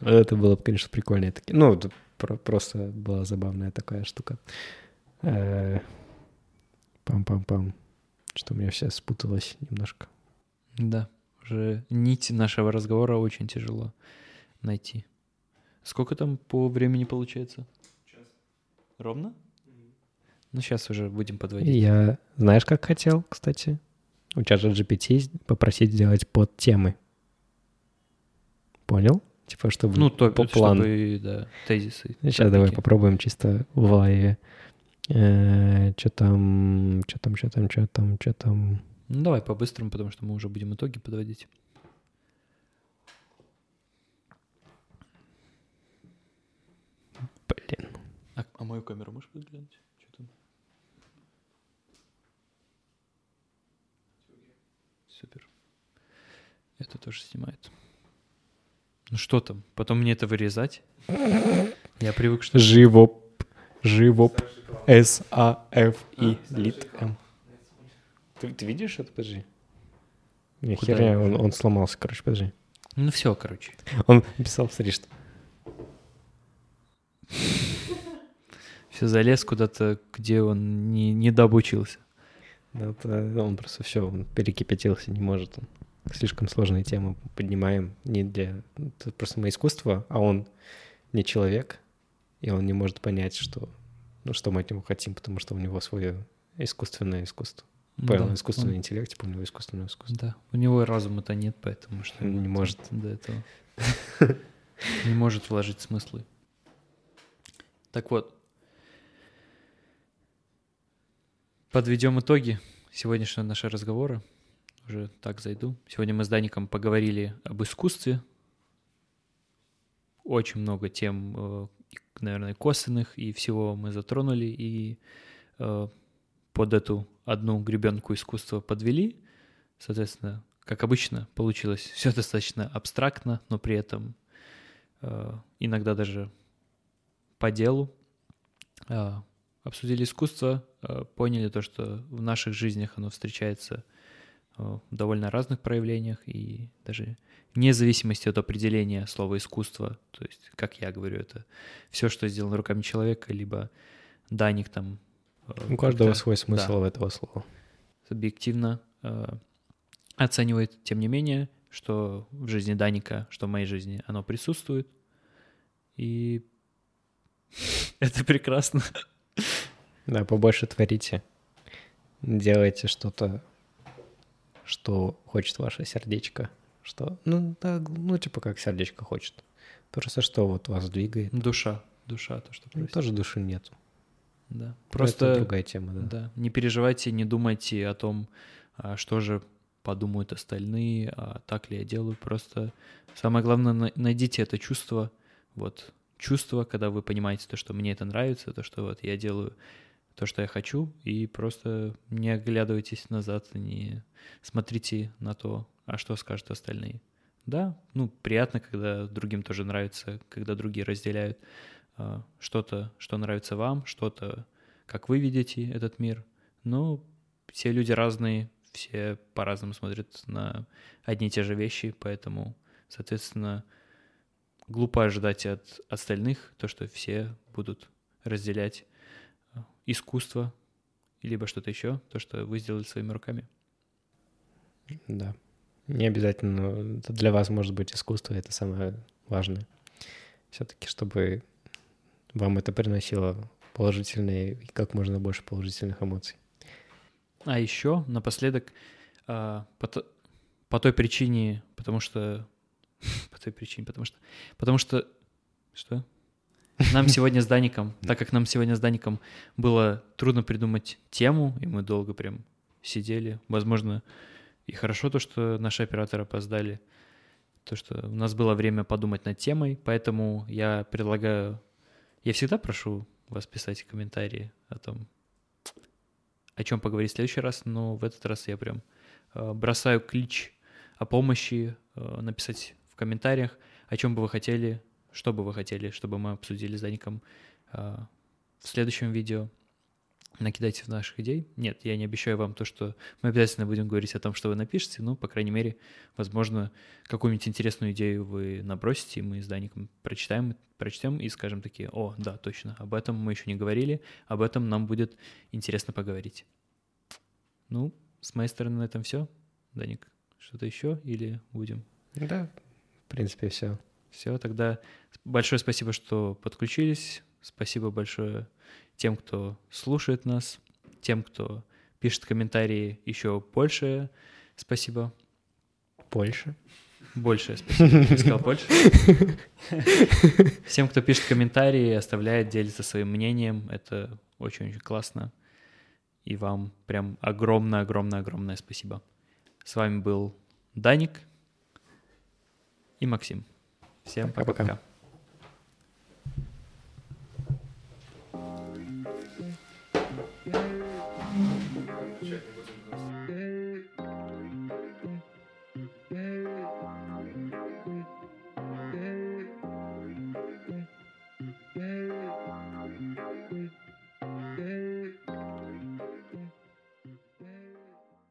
Это было бы, конечно, прикольно. Ну, про- просто была забавная такая штука. Э, Пам-пам-пам. Что у меня все спуталось немножко. Да, уже нить нашего разговора очень тяжело найти. Сколько там по времени получается? Час. Ровно? Ну, сейчас уже будем подводить. Я, знаешь, как хотел, кстати? У чата GPT попросить сделать под темы. Понял? Типа, чтобы Ну, то, по плану. чтобы, да, тезисы. Сейчас давай топики. попробуем чисто в лайве. Что там, что там, что там, что там, что там. Ну, давай по-быстрому, потому что мы уже будем итоги подводить. Блин. А, а мою камеру можешь подглянуть? Что там? Супер. Это тоже снимает. Ну что там? Потом мне это вырезать? Я привык, что... Живоп. Живоп. С-А-Ф-И. Лит М. Ты, ты видишь это? Подожди. Не, Куда херня, он, он сломался, короче, подожди. Ну все, короче. Он написал, смотри, что... Все залез куда-то, где он не, не дообучился. Да, это он просто все, он перекипятился, не может он. Слишком сложные темы поднимаем не для... Это просто мы искусство, а он не человек, и он не может понять, что, ну, что мы от него хотим, потому что у него свое искусственное искусство. Понял, Да, искусственный он- интеллект, типа у него искусственное искусство. Да, у него разума-то нет, поэтому что не может. до этого. Не может вложить смыслы. Так вот, подведем итоги сегодняшнего нашего разговора. Уже так зайду. Сегодня мы с Даником поговорили об искусстве. Очень много тем, э, наверное, косвенных и всего мы затронули и э, под эту одну гребенку искусства подвели. Соответственно, как обычно, получилось все достаточно абстрактно, но при этом э, иногда даже по делу. Обсудили искусство, поняли то, что в наших жизнях оно встречается в довольно разных проявлениях, и даже вне зависимости от определения слова искусство, то есть, как я говорю, это все, что сделано руками человека, либо Даник там... э, У каждого свой смысл да, в этого слова. субъективно э, оценивает, тем не менее, что в жизни Даника, что в моей жизни оно присутствует. И это прекрасно. Да, побольше творите. Делайте что-то, что хочет ваше сердечко. Что, ну, да, ну, типа как сердечко хочет. Просто что вот вас двигает. Душа. Душа, то, что Ну, просит. тоже души нет. Да. Просто Просто другая тема, да. да, не переживайте, не думайте о том, а, что же подумают остальные, а так ли я делаю. Просто самое главное, на- найдите это чувство, вот чувство, когда вы понимаете то, что мне это нравится, то, что вот я делаю то, что я хочу, и просто не оглядывайтесь назад, не смотрите на то, а что скажут остальные. Да, ну, приятно, когда другим тоже нравится, когда другие разделяют а, что-то, что нравится вам, что-то, как вы видите этот мир. Но все люди разные, все по-разному смотрят на одни и те же вещи, поэтому, соответственно, глупо ожидать от остальных то, что все будут разделять искусство, либо что-то еще, то, что вы сделали своими руками. Да. Не обязательно для вас может быть искусство, это самое важное. Все-таки, чтобы вам это приносило положительные и как можно больше положительных эмоций. А еще напоследок, а, по, по той причине, потому что... По той причине, потому что... Потому что... Что? Нам сегодня с Даником, так как нам сегодня с Даником было трудно придумать тему, и мы долго прям сидели, возможно, и хорошо то, что наши операторы опоздали, то, что у нас было время подумать над темой, поэтому я предлагаю... Я всегда прошу вас писать комментарии о том, о чем поговорить в следующий раз, но в этот раз я прям э, бросаю клич о помощи, э, написать в комментариях, о чем бы вы хотели, что бы вы хотели, чтобы мы обсудили с Даником э, в следующем видео. Накидайте в наших идей. Нет, я не обещаю вам то, что мы обязательно будем говорить о том, что вы напишете, но, по крайней мере, возможно, какую-нибудь интересную идею вы набросите, и мы с Даником прочитаем, прочтем и скажем такие, о, да, точно, об этом мы еще не говорили, об этом нам будет интересно поговорить. Ну, с моей стороны на этом все. Даник, что-то еще или будем? Да, в принципе, все. Все, тогда большое спасибо, что подключились. Спасибо большое тем, кто слушает нас, тем, кто пишет комментарии, еще больше спасибо. Больше. Большее спасибо. Я сказал больше. Всем, кто пишет комментарии, оставляет, делится своим мнением, это очень-очень классно. И вам прям огромное-огромное-огромное спасибо. С вами был Даник и Максим. Всем Пока-пока.